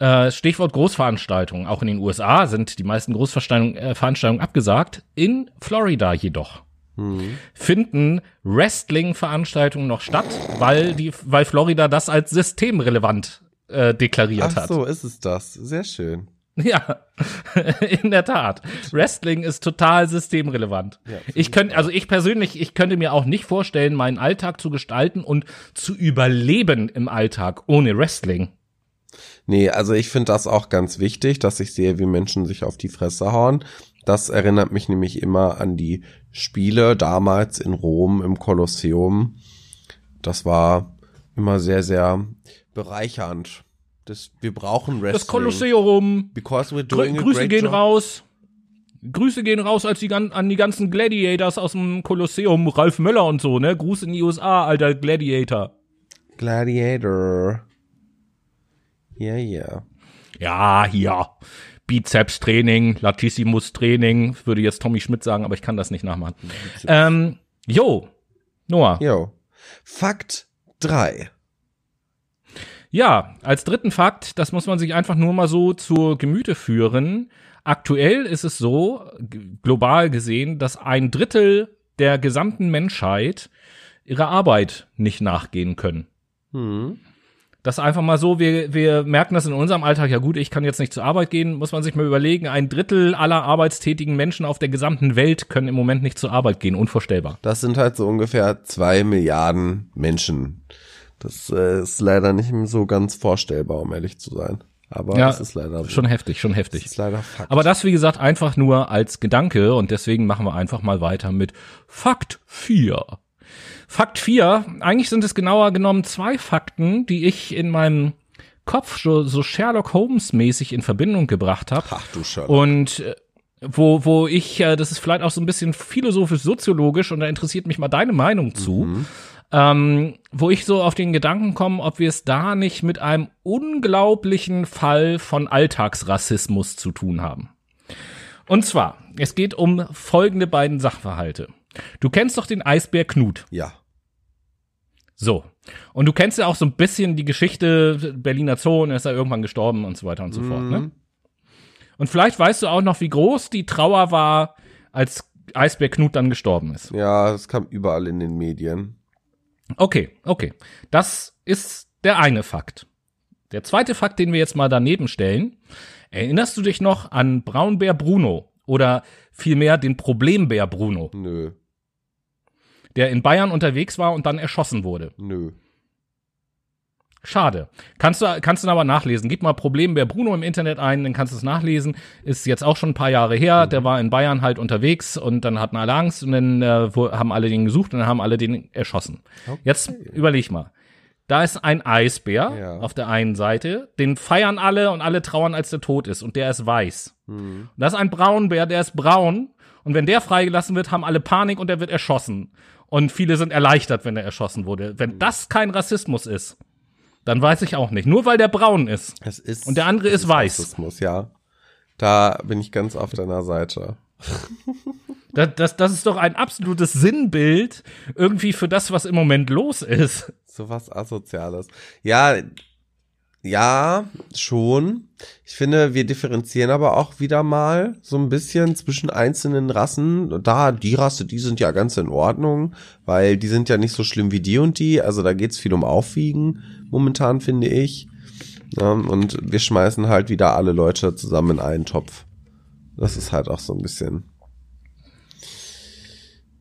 Äh, Stichwort Großveranstaltungen. Auch in den USA sind die meisten Großveranstaltungen äh, abgesagt. In Florida jedoch mhm. finden Wrestling-Veranstaltungen noch statt, weil die, weil Florida das als systemrelevant äh, deklariert Ach hat. so ist es das. Sehr schön. Ja, in der Tat. Wrestling ist total systemrelevant. Ja, ich könnte, also ich persönlich, ich könnte mir auch nicht vorstellen, meinen Alltag zu gestalten und zu überleben im Alltag ohne Wrestling. Nee, also ich finde das auch ganz wichtig, dass ich sehe, wie Menschen sich auf die Fresse hauen. Das erinnert mich nämlich immer an die Spiele damals in Rom im Kolosseum. Das war immer sehr, sehr bereichernd. Das, wir brauchen Wrestling. Das Kolosseum. Because we're doing Grü Grüße gehen job. raus. Grüße gehen raus als die, an die ganzen Gladiators aus dem Kolosseum, Ralf Möller und so, ne? Gruß in die USA, alter Gladiator. Gladiator. Ja, yeah, ja. Yeah. Ja, hier. Bizeps-Training, Latissimus-Training, würde jetzt Tommy Schmidt sagen, aber ich kann das nicht nachmachen. Ähm, jo, Noah. Jo. Fakt drei. Ja, als dritten Fakt, das muss man sich einfach nur mal so zur Gemüte führen. Aktuell ist es so, global gesehen, dass ein Drittel der gesamten Menschheit ihrer Arbeit nicht nachgehen können. Hm. Das einfach mal so, wir, wir merken das in unserem Alltag, ja gut, ich kann jetzt nicht zur Arbeit gehen, muss man sich mal überlegen, ein Drittel aller arbeitstätigen Menschen auf der gesamten Welt können im Moment nicht zur Arbeit gehen, unvorstellbar. Das sind halt so ungefähr zwei Milliarden Menschen. Das äh, ist leider nicht so ganz vorstellbar, um ehrlich zu sein. Aber Ja, es ist leider so. Schon heftig, schon heftig. Das ist leider Fakt. Aber das, wie gesagt, einfach nur als Gedanke und deswegen machen wir einfach mal weiter mit Fakt 4. Fakt 4, eigentlich sind es genauer genommen zwei Fakten, die ich in meinem Kopf so, so Sherlock Holmes mäßig in Verbindung gebracht habe. Ach du Sherlock. Und äh, wo, wo ich, äh, das ist vielleicht auch so ein bisschen philosophisch-soziologisch und da interessiert mich mal deine Meinung zu, ähm, wo ich so auf den Gedanken komme, ob wir es da nicht mit einem unglaublichen Fall von Alltagsrassismus zu tun haben. Und zwar, es geht um folgende beiden Sachverhalte. Du kennst doch den Eisbär Knut. Ja. So. Und du kennst ja auch so ein bisschen die Geschichte Berliner Zoo und er ist ja irgendwann gestorben und so weiter und so fort, ne? Und vielleicht weißt du auch noch, wie groß die Trauer war, als Eisbär Knut dann gestorben ist. Ja, das kam überall in den Medien. Okay, okay. Das ist der eine Fakt. Der zweite Fakt, den wir jetzt mal daneben stellen. Erinnerst du dich noch an Braunbär Bruno oder vielmehr den Problembär Bruno, Nö, der in Bayern unterwegs war und dann erschossen wurde? nö. Schade. Kannst du, kannst du aber nachlesen. Gib mal Problembär Bruno im Internet ein, dann kannst du es nachlesen. Ist jetzt auch schon ein paar Jahre her. Der war in Bayern halt unterwegs und dann hatten alle Angst und dann äh, haben alle den gesucht und dann haben alle den erschossen. Jetzt überleg mal. Da ist ein Eisbär Ja. auf der einen Seite, den feiern alle und alle trauern, als der tot ist und der ist weiß. Und da ist ein Braunbär, der ist braun und wenn der freigelassen wird, haben alle Panik und der wird erschossen. Und viele sind erleichtert, wenn er erschossen wurde. Wenn das kein Rassismus ist, dann weiß ich auch nicht. Nur weil der braun ist. Es ist. Und der andere ist weiß. Rassismus, ja. Da bin ich ganz auf deiner Seite. Das, das, das ist doch ein absolutes Sinnbild irgendwie für das, was im Moment los ist. So was Asoziales. Ja, ja, schon. Ich finde, wir differenzieren aber auch wieder mal so ein bisschen zwischen einzelnen Rassen. Da, die Rasse, die sind ja ganz in Ordnung, weil die sind ja nicht so schlimm wie die und die. Also da geht's viel um Aufwiegen momentan, finde ich. Und wir schmeißen halt wieder alle Leute zusammen in einen Topf. Das ist halt auch so ein bisschen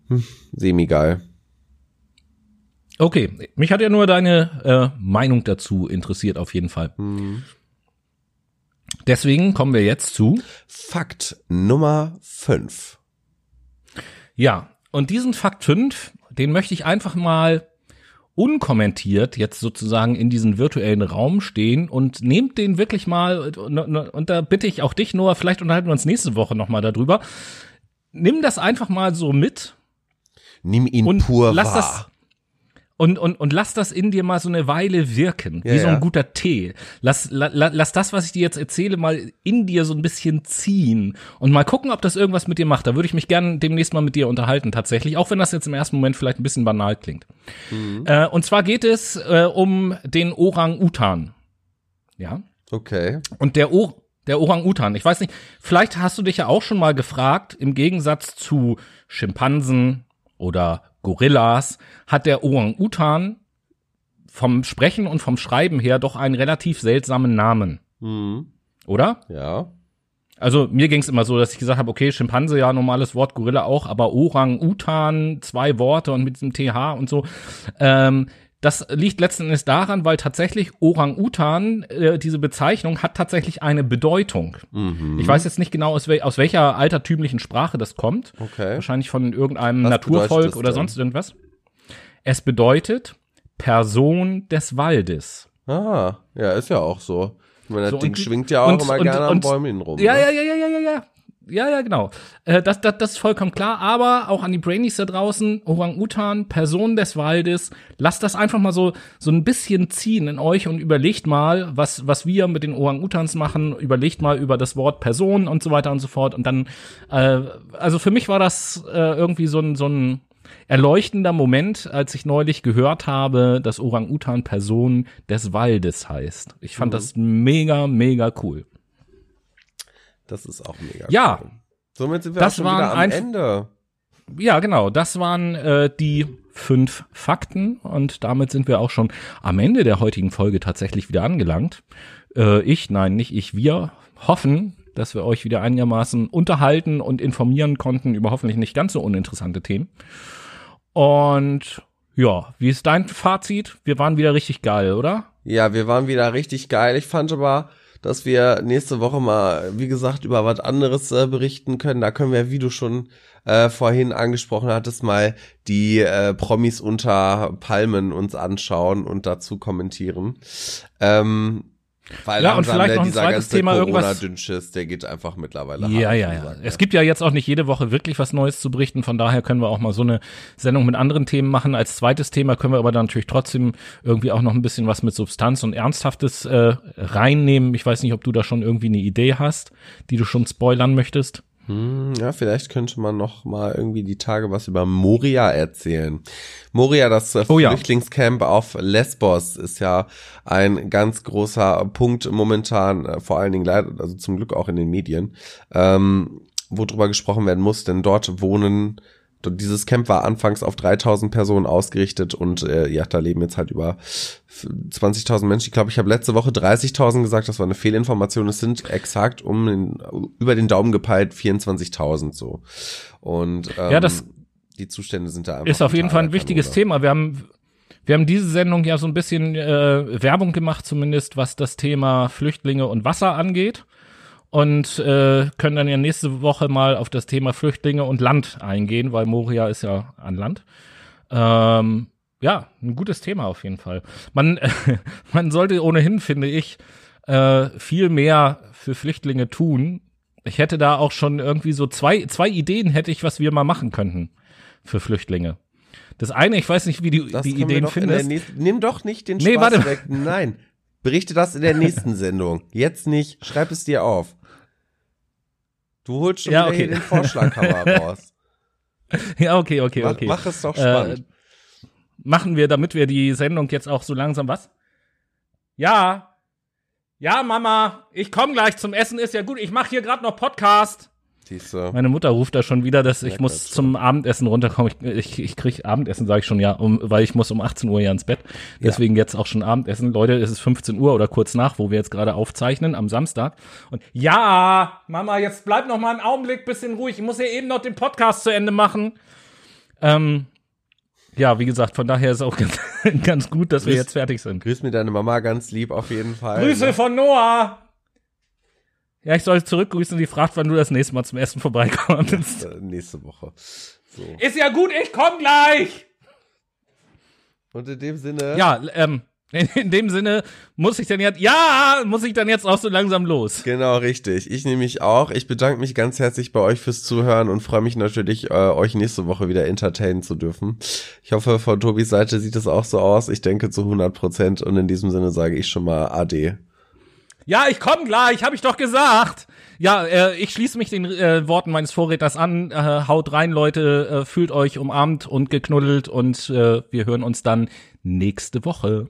hm, semi-geil. Okay, mich hat ja nur deine äh, Meinung dazu interessiert, auf jeden Fall. Deswegen kommen wir jetzt zu. Fakt Nummer 5. Ja, und diesen Fakt 5, den möchte ich einfach mal unkommentiert jetzt sozusagen in diesen virtuellen Raum stehen und nehmt den wirklich mal, und, und da bitte ich auch dich, Noah, vielleicht unterhalten wir uns nächste Woche nochmal darüber. Nimm das einfach mal so mit Nimm ihn und pur lass wahr. das und, und, und lass das in dir mal so eine Weile wirken, Ja, wie so ein ja. guter Tee. Lass, la, la, lass das, was ich dir jetzt erzähle, mal in dir so ein bisschen ziehen und mal gucken, ob das irgendwas mit dir macht. Da würde ich mich gerne demnächst mal mit dir unterhalten, tatsächlich, auch wenn das jetzt im ersten Moment vielleicht ein bisschen banal klingt. Mhm. Äh, und zwar geht es äh, um den Orang-Utan. Ja. Okay. Und der, der Orang-Utan, ich weiß nicht, vielleicht hast du dich ja auch schon mal gefragt, im Gegensatz zu Schimpansen oder Gorillas, hat der Orang-Utan vom Sprechen und vom Schreiben her doch einen relativ seltsamen Namen, Mhm. oder? Ja. Also mir ging es immer so, dass ich gesagt habe, okay, Schimpanse ja normales Wort, Gorilla auch, aber Orang-Utan, zwei Worte und mit diesem TH und so. Ähm, das liegt letzten Endes daran, weil tatsächlich Orang-Utan, äh, diese Bezeichnung hat tatsächlich eine Bedeutung. Mhm. Ich weiß jetzt nicht genau, aus, wel aus welcher altertümlichen Sprache das kommt. Okay. Wahrscheinlich von irgendeinem Was Naturvolk oder sonst irgendwas. Es bedeutet Person des Waldes. Ah, ja, ist ja auch so. Ich meine, das So, Ding und- schwingt ja auch und- immer und- gerne an und- Bäumen rum. Ja, ne? ja, ja, ja, ja, ja, ja. ja, genau. Äh, das, das, das ist vollkommen klar. Aber auch an die Brainies da draußen, Orang-Utan, Personen des Waldes, lasst das einfach mal so, so ein bisschen ziehen in euch und überlegt mal, was, was wir mit den Orang-Utans machen. Überlegt mal über das Wort Person und so weiter und so fort. Und dann, äh, also für mich war das äh, irgendwie so ein, so ein erleuchtender Moment, als ich neulich gehört habe, dass Orang-Utan Person des Waldes heißt. Ich fand mhm. das mega, mega cool. Das ist auch mega ja, cool. Somit sind wir das auch schon waren wieder am ein, Ende. Ja, genau. Das waren äh, die fünf Fakten und damit sind wir auch schon am Ende der heutigen Folge tatsächlich wieder angelangt. Äh, ich, nein, nicht ich, wir hoffen, dass wir euch wieder einigermaßen unterhalten und informieren konnten über hoffentlich nicht ganz so uninteressante Themen. Und ja, wie ist dein Fazit? Wir waren wieder richtig geil, oder? Ja, wir waren wieder richtig geil. Ich fand aber, dass wir nächste Woche mal, wie gesagt, über was anderes äh, berichten können. Da können wir, wie du schon äh, vorhin angesprochen hattest, mal die äh, Promis unter Palmen uns anschauen und dazu kommentieren. Ähm, weil ja, und vielleicht noch ein zweites Thema irgendwas. Dünnschiss, der geht einfach mittlerweile. Ja, ja, ja. Sagen, es gibt ja jetzt auch nicht jede Woche wirklich was Neues zu berichten. Von daher können wir auch mal so eine Sendung mit anderen Themen machen. Als zweites Thema können wir aber dann natürlich trotzdem irgendwie auch noch ein bisschen was mit Substanz und Ernsthaftes äh, reinnehmen. Ich weiß nicht, ob du da schon irgendwie eine Idee hast, die du schon spoilern möchtest. Hm, ja, vielleicht könnte man noch mal irgendwie die Tage was über Moria erzählen. Moria, das oh, Flüchtlingscamp ja. auf Lesbos, ist ja ein ganz großer Punkt momentan, äh, vor allen Dingen leider, also zum Glück auch in den Medien, ähm, wo drüber gesprochen werden muss, denn dort wohnen dieses Camp war anfangs auf 3000 Personen ausgerichtet und äh, ja, da leben jetzt halt über 20.000 Menschen. Ich glaube, ich habe letzte Woche 30.000 gesagt, das war eine Fehlinformation. Es sind exakt um den, über den Daumen gepeilt 24.000 so. Und ähm, ja, das die Zustände sind da einfach. Ist auf jeden Fall ein wichtiges oder? Thema. Wir haben wir haben diese Sendung ja so ein bisschen äh, Werbung gemacht, zumindest was das Thema Flüchtlinge und Wasser angeht und äh, können dann ja nächste Woche mal auf das Thema Flüchtlinge und Land eingehen, weil Moria ist ja an Land. Ähm, ja, ein gutes Thema auf jeden Fall. Man, äh, man sollte ohnehin, finde ich, äh, viel mehr für Flüchtlinge tun. Ich hätte da auch schon irgendwie so zwei, zwei Ideen hätte ich, was wir mal machen könnten für Flüchtlinge. Das eine, ich weiß nicht, wie du das die Ideen findest. Nimm doch nicht den Spaß nee, warte. weg. Nein, berichte das in der nächsten Sendung. Jetzt nicht. Schreib es dir auf. Du holst schon ja, wieder okay. den Vorschlaghammer raus. Ja, okay, okay, okay. Mach, mach es doch spannend. Äh, machen wir, damit wir die Sendung jetzt auch so langsam was? Ja. Ja, Mama, ich komme gleich zum Essen, ist ja gut. Ich mache hier gerade noch Podcast. Siehste. Meine Mutter ruft da schon wieder, dass ich ja, muss zum Abendessen runterkommen. Ich, ich, ich krieg Abendessen, sage ich schon, ja, um, weil ich muss um 18 Uhr ja ins Bett. Deswegen ja. jetzt auch schon Abendessen. Leute, es ist 15 Uhr oder kurz nach, wo wir jetzt gerade aufzeichnen, am Samstag. Und ja, Mama, jetzt bleib noch mal einen Augenblick bisschen ruhig. Ich muss ja eben noch den Podcast zu Ende machen. Ähm, ja, wie gesagt, von daher ist auch ganz, ganz gut, dass Grüß, wir jetzt fertig sind. Grüß mir deine Mama ganz lieb auf jeden Fall. Grüße ne? von Noah. Ja, ich soll zurückgrüßen und die fragt, wann du das nächste Mal zum Essen vorbeikommst. Nächste, nächste Woche. So. Ist ja gut, ich komm gleich! Und in dem Sinne. Ja, ähm, in, in, dem Sinne muss ich dann jetzt, ja, muss ich dann jetzt auch so langsam los. Genau, richtig. Ich nehme mich auch. Ich bedanke mich ganz herzlich bei euch fürs Zuhören und freue mich natürlich, äh, euch nächste Woche wieder entertainen zu dürfen. Ich hoffe, von Tobis Seite sieht es auch so aus. Ich denke zu 100 Prozent und in diesem Sinne sage ich schon mal Ade. Ja, ich komme gleich, habe ich doch gesagt. Ja, äh, ich schließe mich den äh, Worten meines Vorredners an. Äh, haut rein, Leute, äh, fühlt euch umarmt und geknuddelt und äh, wir hören uns dann nächste Woche.